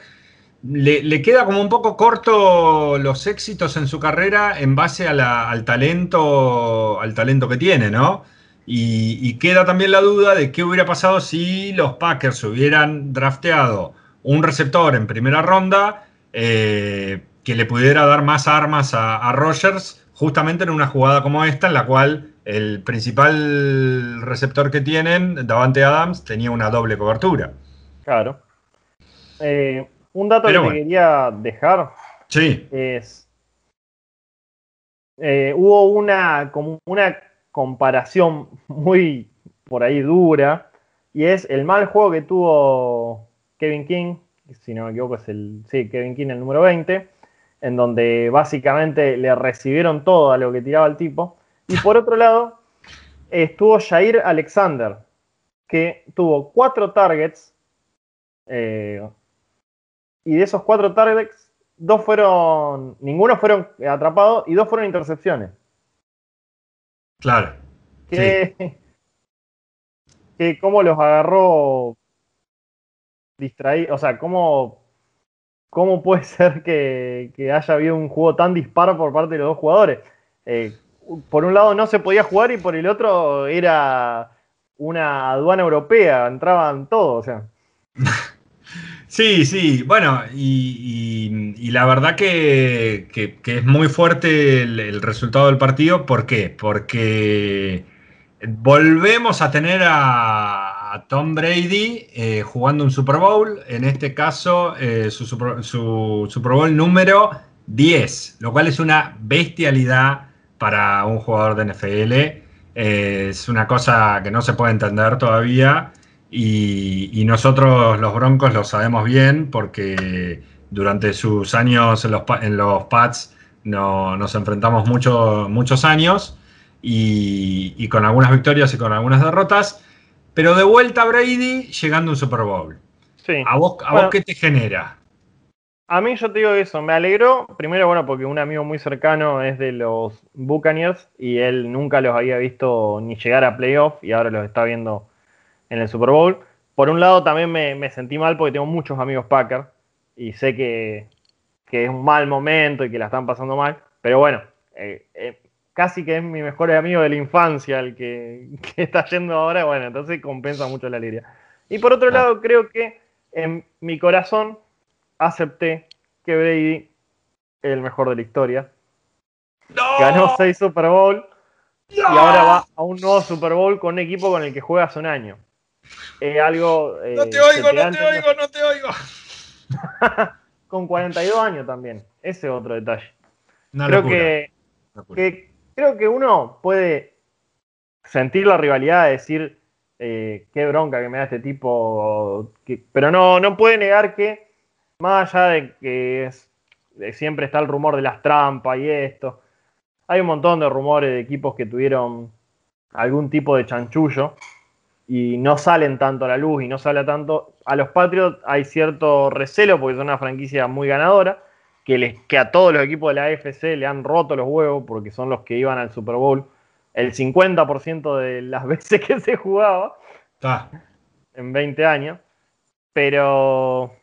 le, queda como un poco corto los éxitos en su carrera en base al, talento, al talento que tiene, ¿no? Y, queda también la duda de qué hubiera pasado si los Packers hubieran drafteado un receptor en primera ronda eh, que le pudiera dar más armas a, Rogers, justamente en una jugada como esta, en la cual el principal receptor que tienen, Davante Adams, tenía una doble cobertura. Claro. Eh, un dato que te quería dejar es. Eh, hubo una, como una comparación muy por ahí dura. Y es el mal juego que tuvo Kevin King. Si no me equivoco, es el. Sí, Kevin King, el número 20. En donde básicamente le recibieron todo a lo que tiraba el tipo. Y por otro lado, estuvo Jair Alexander, que tuvo cuatro targets. Eh, y de esos cuatro targets, dos fueron, ninguno fueron atrapados y dos fueron intercepciones. Claro. Que que cómo los agarró distraídos, o sea, cómo, cómo puede ser que, haya habido un juego tan disparo por parte de los dos jugadores. Eh, por un lado no se podía jugar y por el otro era una aduana europea, entraban todos, o sea. Sí, sí, bueno, y, la verdad que, es muy fuerte el, resultado del partido. ¿Por qué? Porque volvemos a tener a, Tom Brady eh, jugando un Super Bowl, en este caso eh, su, su, Super Bowl número 10, lo cual es una bestialidad para un jugador de NFL. Eh, es una cosa que no se puede entender todavía. Y, nosotros los Broncos lo sabemos bien porque durante sus años en los, en los Pats no, nos enfrentamos mucho, muchos años y, con algunas victorias y con algunas derrotas. Pero de vuelta a Brady llegando a un Super Bowl. ¿A, vos, a vos qué te genera? A mí yo te digo eso, me alegró, primero bueno, porque un amigo muy cercano es de los Buccaneers y él nunca los había visto ni llegar a playoff y ahora los está viendo en el Super Bowl. Por un lado también me, sentí mal porque tengo muchos amigos Packers y sé que, es un mal momento y que la están pasando mal, pero bueno, eh, eh, casi que es mi mejor amigo de la infancia el que, está yendo ahora, bueno, entonces compensa mucho la alegría. Y por otro lado, creo que en mi corazón acepté que Brady es el mejor de la historia. Ganó seis Super Bowl y ahora va a un nuevo Super Bowl con un equipo con el que juega hace un año. Es algo. Eh, no te oigo, no te oigo, no te oigo. con 42 años también. Ese es otro detalle. creo que, creo que uno puede sentir la rivalidad de decir eh, qué bronca que me da este tipo, pero no, no puede negar que, más allá de que siempre está el rumor de las trampas y esto, hay un montón de rumores de equipos que tuvieron algún tipo de chanchullo y no salen tanto a la luz y no sale tanto. A los Patriots hay cierto recelo porque son una franquicia muy ganadora, que, les, que a todos los equipos de la AFC le han roto los huevos porque son los que iban al Super Bowl el 50% de las veces que se jugaba en 20 años. Pero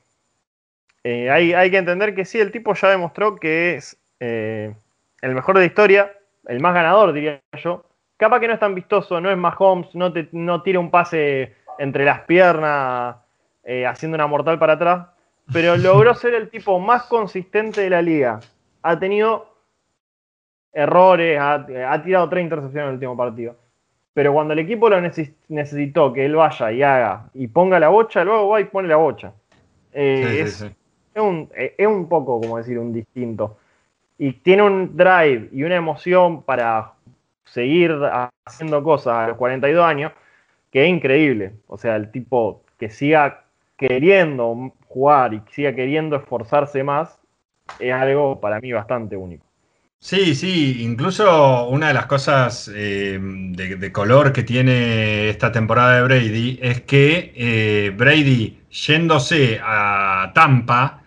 eh, hay, que entender que sí, el tipo ya demostró que es eh, el mejor de la historia, el más ganador, diría yo. Capaz que no es tan vistoso, no es Mahomes, no, te, no tira un pase entre las piernas eh, haciendo una mortal para atrás, pero logró ser el tipo más consistente de la liga. Ha tenido errores, ha, tirado tres intercepciones en el último partido. Pero cuando el equipo lo necesitó que él vaya y haga y ponga la bocha, luego va y pone la bocha. Eh, es, un, eh, es un poco, como decir, un distinto y tiene un drive y una emoción para seguir haciendo cosas a los 42 años que es increíble. O sea, el tipo que siga queriendo jugar y siga queriendo esforzarse más es algo para mí bastante único. Sí, sí, incluso una de las cosas eh, de, color que tiene esta temporada de Brady es que eh, Brady yéndose a Tampa,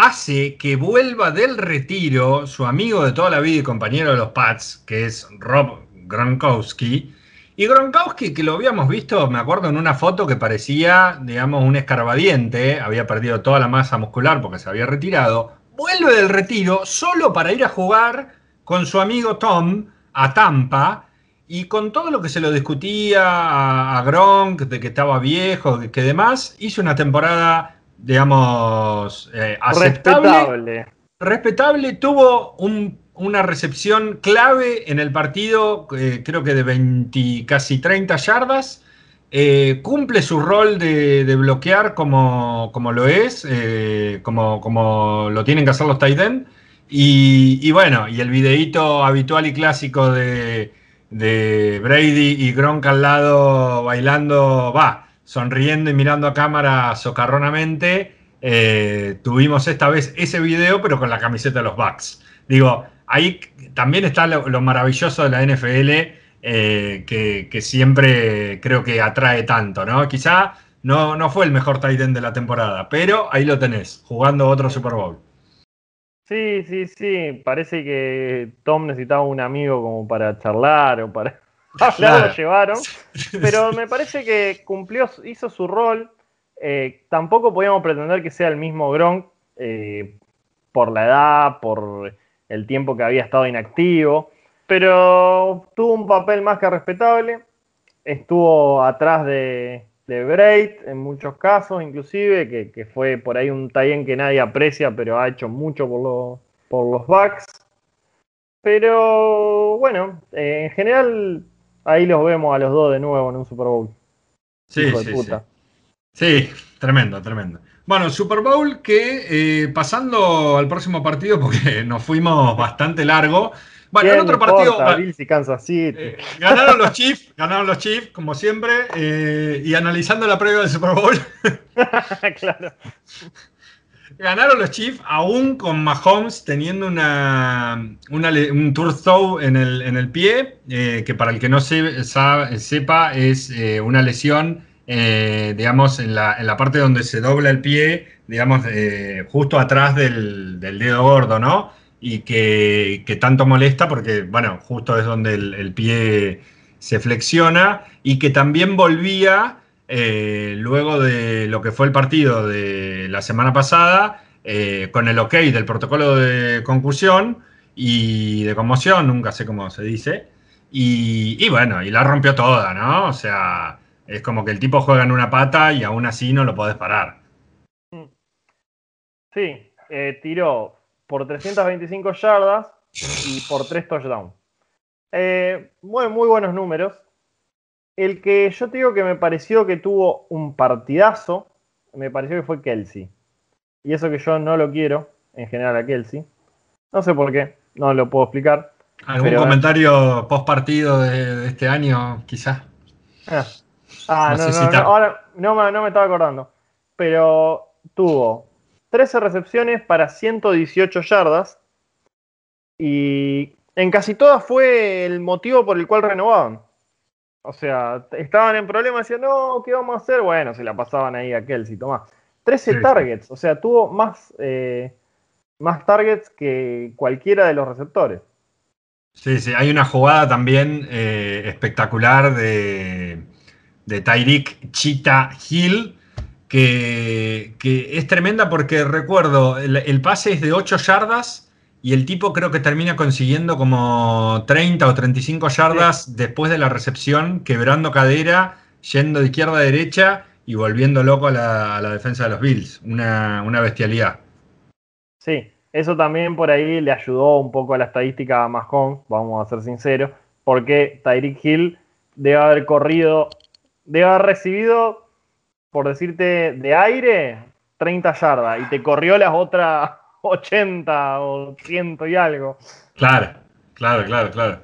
hace que vuelva del retiro su amigo de toda la vida y compañero de los Pats, que es Rob Gronkowski. Y Gronkowski, que lo habíamos visto, me acuerdo, en una foto que parecía, digamos, un escarbadiente, había perdido toda la masa muscular porque se había retirado, vuelve del retiro solo para ir a jugar con su amigo Tom a Tampa. Y con todo lo que se lo discutía a, Gronk, de que estaba viejo, que demás, hizo una temporada digamos, eh, aceptable. Respetable. Respetable, tuvo una recepción clave en el partido, eh, creo que de 20, casi 30 yardas. Eh, cumple su rol de, bloquear como, como, lo es, como, como, lo tienen que hacer los tight Y, y, bueno, y el videíto habitual y clásico de, de Brady y Gronk al lado bailando, va, sonriendo y mirando a cámara socarronamente, eh, tuvimos esta vez ese video, pero con la camiseta de los Bucks. Digo, ahí también está lo, maravilloso de la NFL, eh, que, siempre creo que atrae tanto, ¿no? Quizá no, no fue el mejor tight end de la temporada, pero ahí lo tenés, jugando otro Super Bowl. Sí, sí, sí. Parece que Tom necesitaba un amigo como para charlar o para. lo llevaron. Pero me parece que cumplió, hizo su rol. Eh, tampoco podíamos pretender que sea el mismo Gronk eh, por la edad, por el tiempo que había estado inactivo. Pero tuvo un papel más que respetable. Estuvo atrás de, de Braid en muchos casos, inclusive, que, fue por ahí un tie que nadie aprecia, pero ha hecho mucho por, por los Bucks. Pero bueno, eh, en general ahí los vemos a los dos de nuevo en un Super Bowl. Sí, sí, sí. sí, tremendo, tremendo. Bueno, Super Bowl que eh, pasando al próximo partido, porque nos fuimos bastante largo. Bueno, en otro partido. Kansas City. Eh, ganaron los Chiefs, ganaron los Chiefs, como siempre. y analizando la previa del Super Bowl. claro. Ganaron los Chiefs aún con Mahomes teniendo una, un tour en el, en el pie, eh, que para el que no sepa es eh, una lesión, eh, digamos, en la, en la, parte donde se dobla el pie, digamos, justo atrás del, dedo gordo, ¿no? Y que, tanto molesta porque, bueno, justo es donde el pie se flexiona y que también volvía eh, luego de lo que fue el partido de la semana pasada, eh, con el ok del protocolo de conclusión y de conmoción, nunca sé cómo se dice, y, bueno, y la rompió toda, ¿no? O sea, es como que el tipo juega en una pata y aún así no lo podés parar. Sí, eh, tiró por 325 yardas y por 3 touchdowns. muy buenos números. El que yo te digo que me pareció que tuvo un partidazo, me pareció que fue Kelsey. Y eso que yo no lo quiero, en general, a Kelsey. No sé por qué, no lo puedo explicar. ¿Algún comentario post partido de, este año, quizás? Ah, ah no, no, no, ahora no me, no me estaba acordando. Pero tuvo 13 recepciones para 118 yardas. Y en casi todas fue el motivo por el cual renovaban. O sea, estaban en problemas, decían, no, ¿qué vamos a hacer? Bueno, se la pasaban ahí a Kelsey, tomás. 13 targets, o sea, tuvo más, eh, más targets que cualquiera de los receptores. Sí, sí, hay una jugada también eh, espectacular de, de Tyreek Chita Hill, que, es tremenda porque recuerdo, el, el pase es de 8 yardas y el tipo creo que termina consiguiendo como 30 o 35 yardas después de la recepción, quebrando cadera, yendo de izquierda a derecha y volviendo loco a la, defensa de los Bills. Una, bestialidad. Sí, eso también por ahí le ayudó un poco a la estadística a Mahomes, vamos a ser sinceros, porque Tyreek Hill debe haber corrido, debe haber recibido, por decirte, de aire 30 yardas y te corrió las otras 80 o 100 y algo. Claro, claro, claro, claro.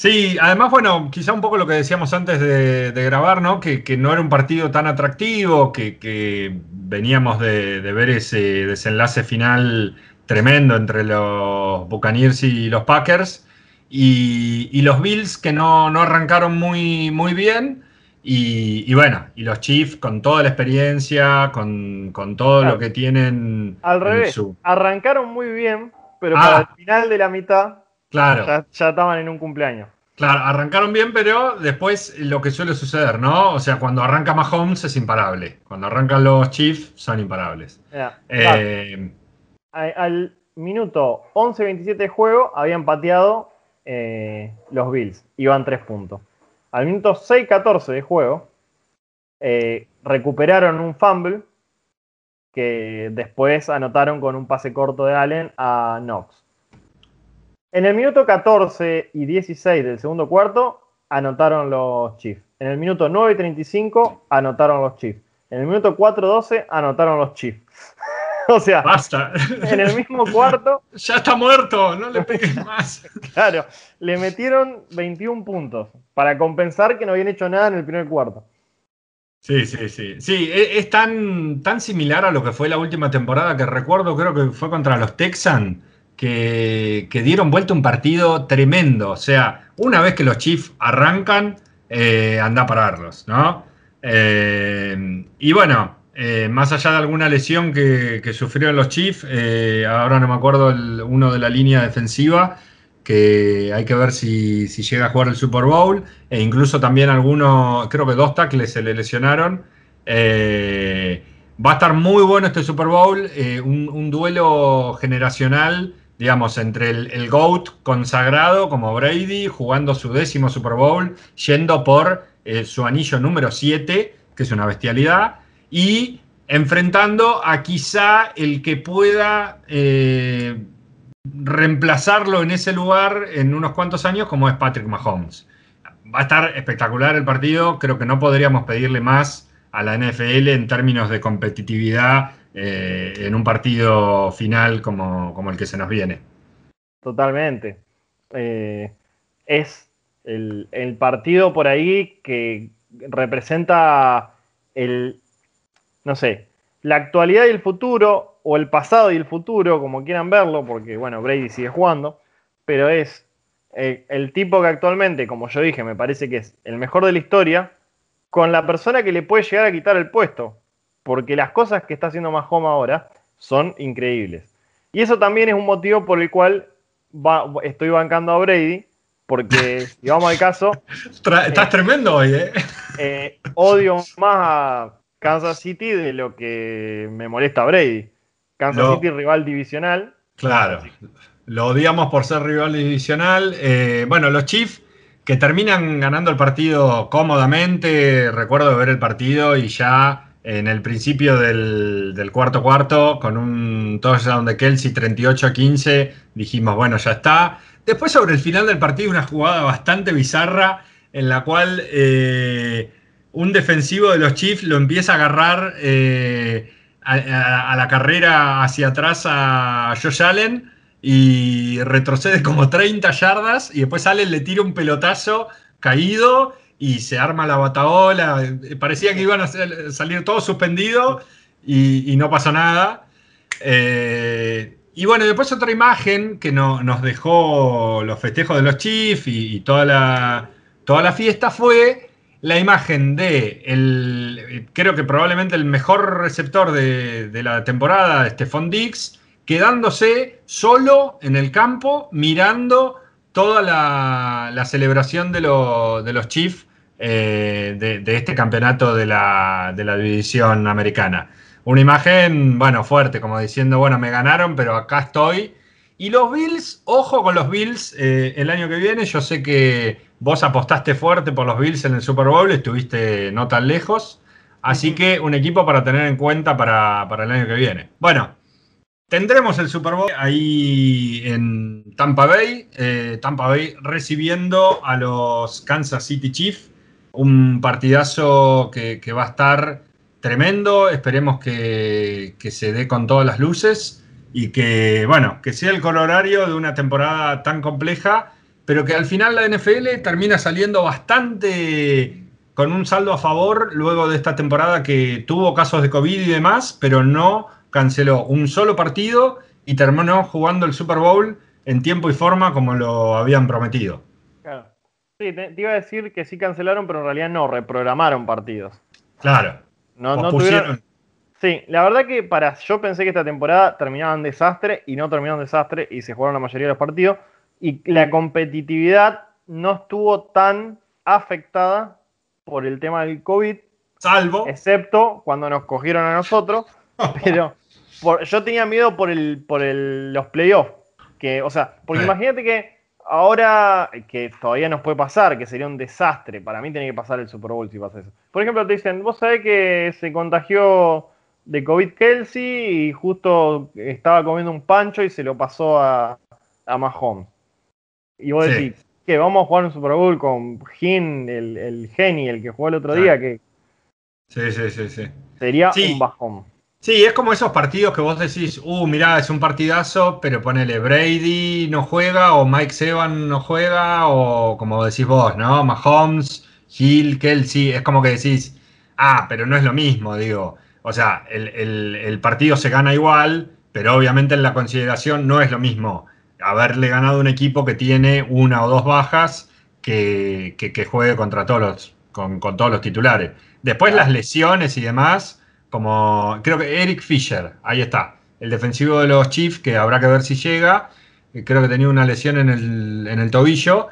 Sí, además, bueno, quizá un poco lo que decíamos antes de, grabar, ¿no? Que, no era un partido tan atractivo, que, veníamos de, ver ese desenlace final tremendo entre los Buccaneers y los Packers. Y, los Bills que no, no arrancaron muy, muy bien. Y, bueno, y los Chiefs con toda la experiencia, con, todo lo que tienen. Al revés, arrancaron muy bien, pero para ah. el final de la mitad claro. ya, estaban en un cumpleaños. Claro, arrancaron bien, pero después lo que suele suceder, ¿no? O sea, cuando arranca Mahomes es imparable. Cuando arrancan los Chiefs son imparables. Eh, al minuto 11-27 de juego habían pateado eh, los Bills. Iban tres puntos. Al minuto 6-14 de juego, eh, recuperaron un fumble que después anotaron con un pase corto de Allen a Knox. En el minuto 14 y 16 del segundo cuarto, anotaron los Chiefs. En el minuto 9 y 35, anotaron los Chiefs. En el minuto 4-12, anotaron los Chiefs. o sea, Basta. en el mismo cuarto. ya está muerto, no le pegues más. claro, le metieron 21 puntos para compensar que no habían hecho nada en el primer cuarto. Sí, sí, sí. Sí, e, es, tan, tan similar a lo que fue la última temporada que recuerdo, creo que fue contra los Texans, que, dieron vuelta un partido tremendo. O sea, una vez que los Chiefs arrancan, eh, anda a pararlos, ¿no? Eh, y bueno, eh, más allá de alguna lesión que, sufrieron los Chiefs, eh, ahora no me acuerdo el, uno de la línea defensiva, que hay que ver si, llega a jugar el Super Bowl, e incluso también algunos, creo que dos tackles se le lesionaron. Eh, va a estar muy bueno este Super Bowl, un, duelo generacional, digamos, entre el, GOAT consagrado como Brady, jugando su décimo Super Bowl, yendo por su anillo número 7, que es una bestialidad, y enfrentando a quizá el que pueda reemplazarlo en ese lugar en unos cuantos años como es Patrick Mahomes. Va a estar espectacular el partido, creo que no podríamos pedirle más a la NFL en términos de competitividad eh, en un partido final como, el que se nos viene. Totalmente. Eh, es el, el, partido por ahí que representa el, no sé, la actualidad y el futuro, o el pasado y el futuro, como quieran verlo, porque bueno, Brady sigue jugando, pero es eh, el tipo que actualmente, como yo dije, me parece que es el mejor de la historia, con la persona que le puede llegar a quitar el puesto, porque las cosas que está haciendo Mahomes ahora son increíbles. Y eso también es un motivo por el cual estoy bancando a Brady, porque si vamos al caso... Estás eh, tremendo hoy, ¿eh? ¿eh? Odio más a Kansas City de lo que me molesta Brady. Kansas City rival divisional. Claro, lo odiamos por ser rival divisional. Eh, bueno, los Chiefs que terminan ganando el partido cómodamente. Recuerdo ver el partido y ya en el principio del, cuarto cuarto, con un touchdown de Kelsey 38 a 15, dijimos, bueno, ya está. Después sobre el final del partido, una jugada bastante bizarra en la cual eh, un defensivo de los Chiefs lo empieza a agarrar eh, a, la carrera hacia atrás a Josh Allen y retrocede como 30 yardas y después Allen le tira un pelotazo caído y se arma la bataola. Parecía que iban a salir todos suspendidos y, no pasó nada. Eh, y bueno, después otra imagen que nos dejó los festejos de los Chiefs y, toda, la, toda la fiesta fue la imagen de el, creo que probablemente el mejor receptor de, la temporada, Stephon Dix, quedándose solo en el campo mirando toda la, celebración de, los Chiefs eh, de, este campeonato de la, división americana. Una imagen, bueno, fuerte, como diciendo, bueno, me ganaron, pero acá estoy. Y los Bills, ojo con los Bills eh, el año que viene, yo sé que Vos apostaste fuerte por los Bills en el Super Bowl, estuviste no tan lejos. Así que un equipo para tener en cuenta para, el año que viene. Bueno, tendremos el Super Bowl ahí en Tampa Bay. Eh, Tampa Bay recibiendo a los Kansas City Chiefs. Un partidazo que, va a estar tremendo. Esperemos que, que, se dé con todas las luces y que, bueno, que sea el colorario de una temporada tan compleja pero que al final la NFL termina saliendo bastante con un saldo a favor luego de esta temporada que tuvo casos de COVID y demás, pero no canceló un solo partido y terminó jugando el Super Bowl en tiempo y forma como lo habían prometido. Claro. Sí, te, iba a decir que sí cancelaron, pero en realidad no, reprogramaron partidos. Claro. No, no tuvieron... Sí, la verdad que para yo pensé que esta temporada terminaba en desastre y no terminó en desastre y se jugaron la mayoría de los partidos y la competitividad no estuvo tan afectada por el tema del COVID. Salvo. Excepto cuando nos cogieron a nosotros. pero yo tenía miedo por, el, por el, los playoffs. Que, o sea, porque imagínate que ahora, que todavía nos puede pasar, que sería un desastre. Para mí tiene que pasar el Super Bowl si pasa eso. Por ejemplo, te dicen, vos sabés que se contagió de COVID Kelsey y justo estaba comiendo un pancho y se lo pasó a, a Mahomes. Y vos decís, que vamos a jugar un Super Bowl con Gin, el, el Geni, el que jugó el otro día, que. Sí, sí, sí, sí. Sería un bajón. Sí, es como esos partidos que vos decís, uh, mirá, es un partidazo, pero ponele Brady no juega, o Mike Sevan no juega, o como decís vos, ¿no? Mahomes, Hill, Kelsey, es como que decís, ah, pero no es lo mismo, digo. O sea, el, el partido se gana igual, pero obviamente en la consideración no es lo mismo haberle ganado un equipo que tiene una o dos bajas que, juegue contra todos los, con, todos los titulares. Después las lesiones y demás, como creo que Eric Fisher, ahí está, el defensivo de los Chiefs, que habrá que ver si llega. creo que tenía una lesión en el, tobillo.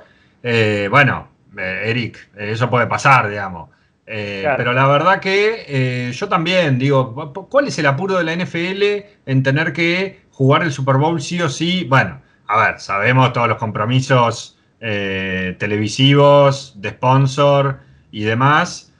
bueno, Eric, eso puede pasar, digamos. Pero la verdad que yo también digo, ¿cuál es el apuro de la NFL en tener que jugar el Super Bowl sí o sí? Bueno, a ver, sabemos todos los compromisos televisivos, de sponsor y demás.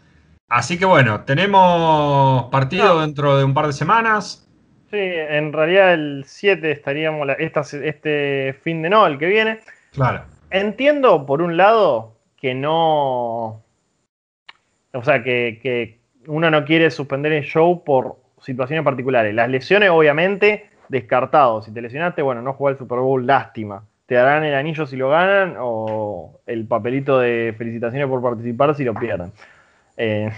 Así que bueno, tenemos partido dentro de un par de semanas. Sí, en realidad el 7 estaríamos este fin de no, el que viene. Claro. Entiendo, por un lado, que no. O sea, que, uno no quiere suspender el show por situaciones particulares. Las lesiones, obviamente, descartado. Si te lesionaste, bueno, no juega el Super Bowl, lástima. Te darán el anillo si lo ganan o el papelito de felicitaciones por participar si lo pierden. Eh,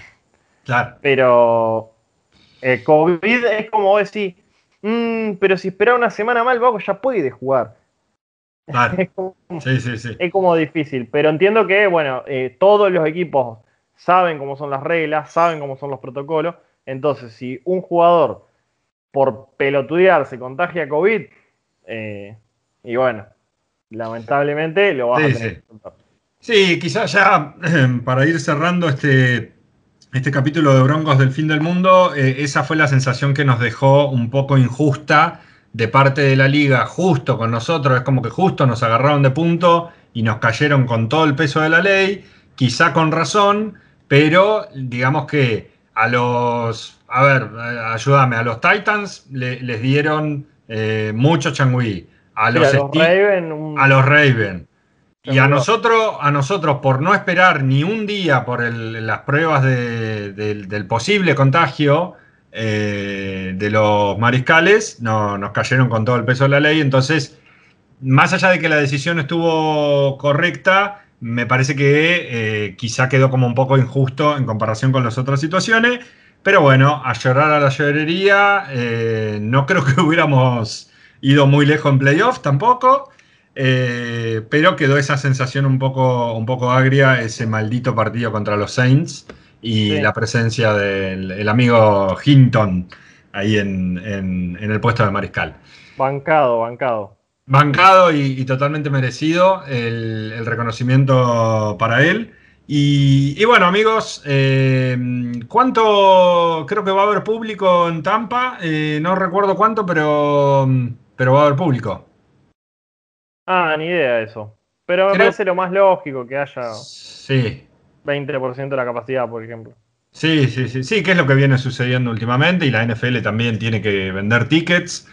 claro. Pero eh, COVID es como decir, mm, pero si espera una semana más, el ya puede jugar. Claro. es, como, sí, sí, sí. es como difícil, pero entiendo que, bueno, eh, todos los equipos saben cómo son las reglas, saben cómo son los protocolos. Entonces, si un jugador por pelotudear se contagia COVID, y bueno, lamentablemente lo vas a tener que contar. Sí, quizás ya para ir cerrando este, este capítulo de Broncos del fin del mundo, eh, esa fue la sensación que nos dejó un poco injusta de parte de la liga, justo con nosotros, es como que justo nos agarraron de punto y nos cayeron con todo el peso de la ley, quizá con razón, pero digamos que a los, a ver, ayúdame, a los Titans les dieron eh, mucho changui, a los, a los Raven, a los Raven y a nosotros, a nosotros, por no esperar ni un día por las pruebas del posible contagio eh, de los mariscales, no, nos cayeron con todo el peso de la ley. Entonces, más allá de que la decisión estuvo correcta, me parece que eh, quizá quedó como un poco injusto en comparación con las otras situaciones. Pero bueno, a llorar a la llorería, eh, no creo que hubiéramos ido muy lejos en playoff tampoco. Eh, pero quedó esa sensación un poco, un poco agria, ese maldito partido contra los Saints y la presencia del amigo Hinton ahí en, el puesto de mariscal. Bancado, bancado. Bancado y, totalmente merecido el, reconocimiento para él. Y, bueno, amigos, eh, ¿cuánto creo que va a haber público en Tampa? Eh, no recuerdo cuánto, pero, pero va a haber público. Ah, ni idea de eso. Pero me parece lo más lógico que haya sí. 20% de la capacidad, por ejemplo. Sí, sí, sí, sí, que es lo que viene sucediendo últimamente y la NFL también tiene que vender tickets.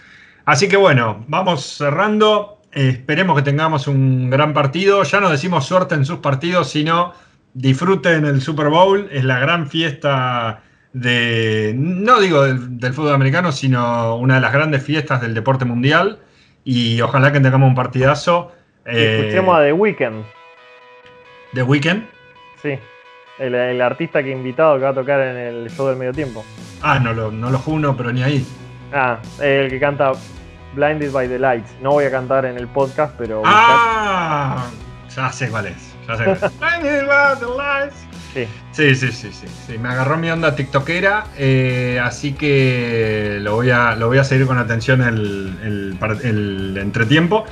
Así que bueno, vamos cerrando. esperemos que tengamos un gran partido. Ya no decimos suerte en sus partidos, sino disfruten el Super Bowl. Es la gran fiesta de, no digo del fútbol americano, sino una de las grandes fiestas del deporte mundial y ojalá que tengamos un partidazo. Eh, escuchemos a The Weeknd. ¿The Weeknd? Sí, el, artista que invitado que va a tocar en el show del medio tiempo. Ah, no lo, no lo juno, pero ni ahí. Ah, el que canta Blinded by the Lights. No voy a cantar en el podcast, pero. Ah, ya sé cuál es. Ya sé Lights. Sí. Sí, sí, sí, Me agarró mi onda tiktokera, eh, así que lo voy, a, lo voy a seguir con atención el, el, entretiempo.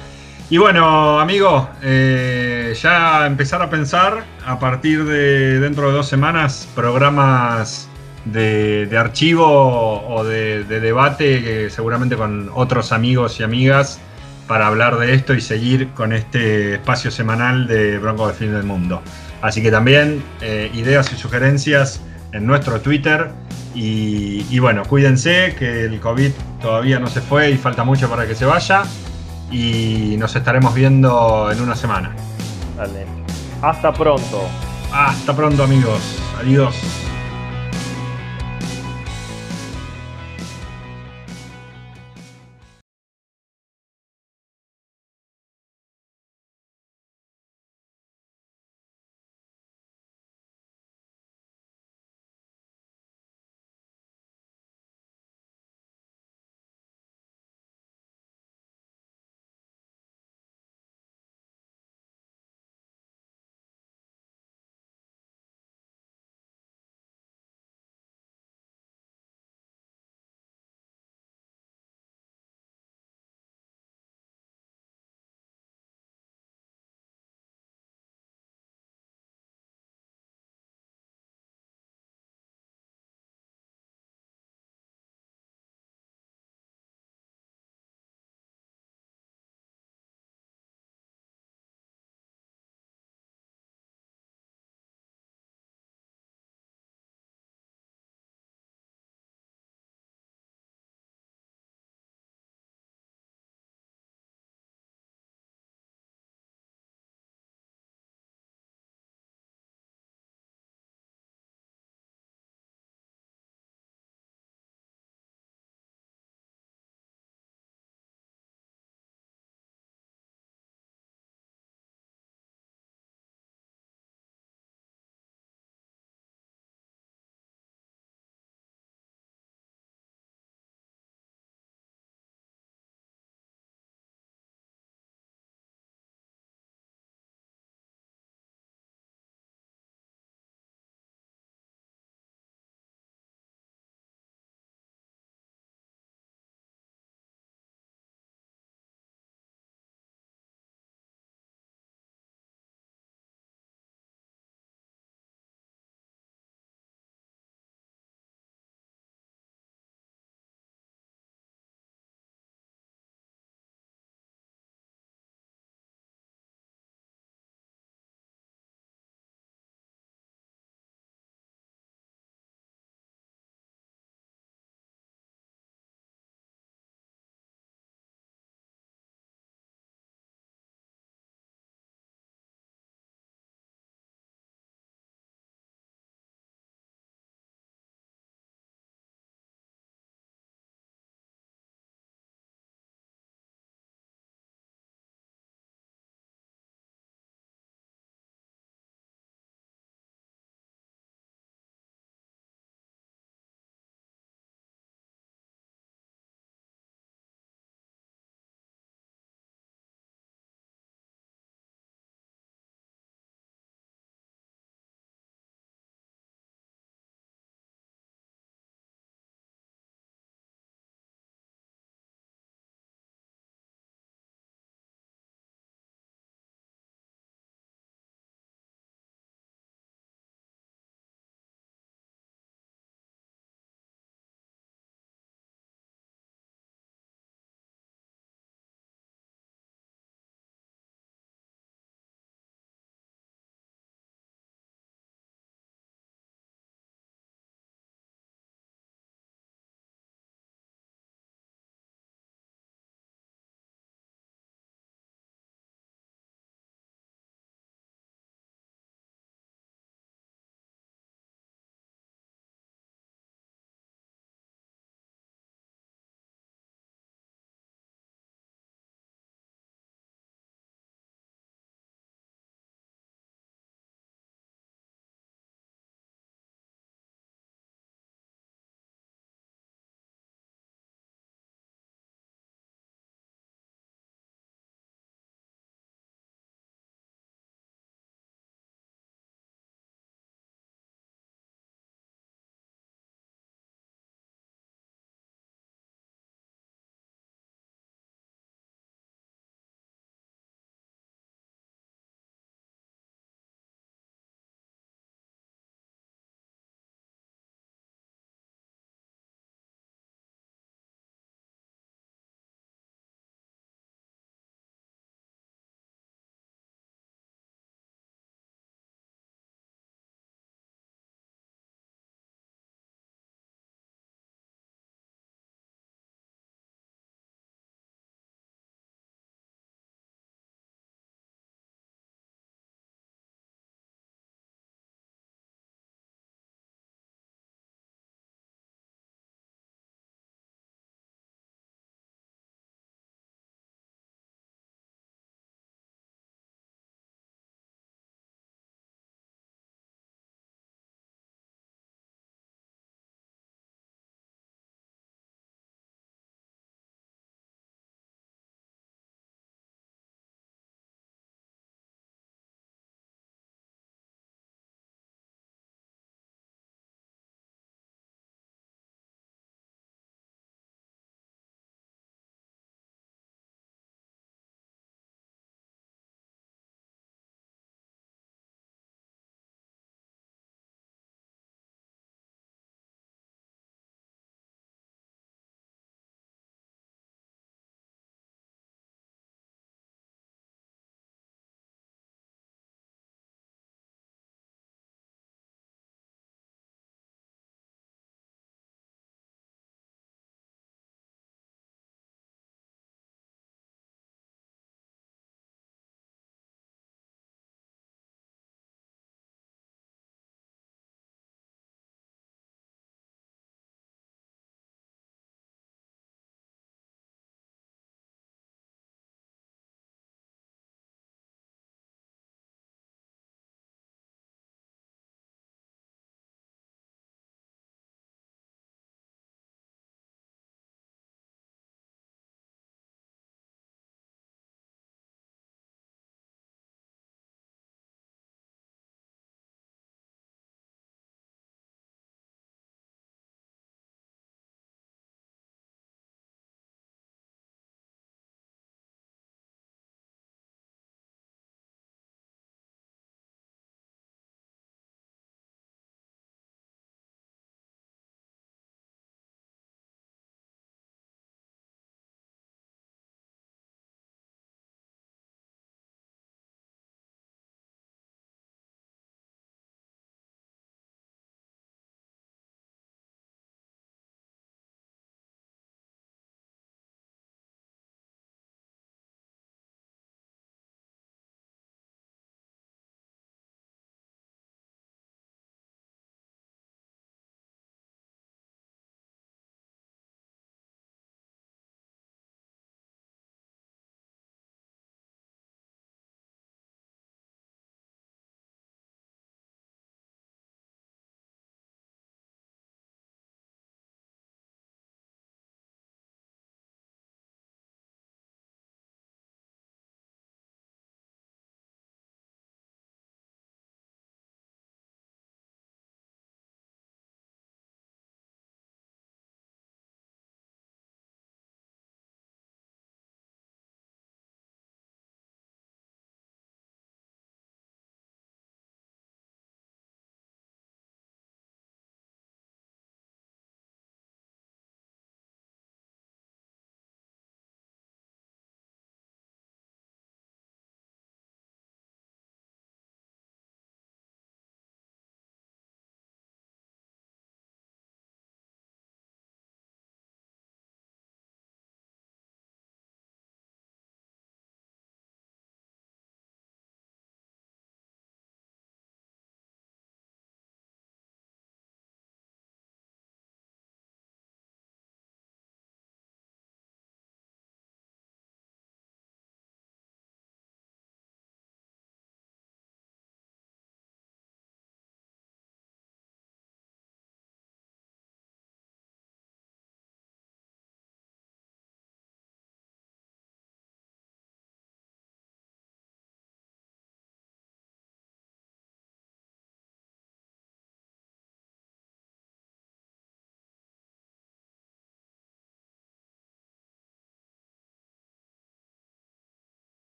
Y bueno, amigos, eh, ya empezar a pensar a partir de dentro de dos semanas programas de, archivo o de, de, debate, seguramente con otros amigos y amigas, para hablar de esto y seguir con este espacio semanal de Bronco de Fin del Mundo. Así que también eh, ideas y sugerencias en nuestro Twitter. Y, bueno, cuídense que el COVID todavía no se fue y falta mucho para que se vaya. Y nos estaremos viendo en una semana. Dale. Hasta pronto. Hasta pronto amigos. Adiós.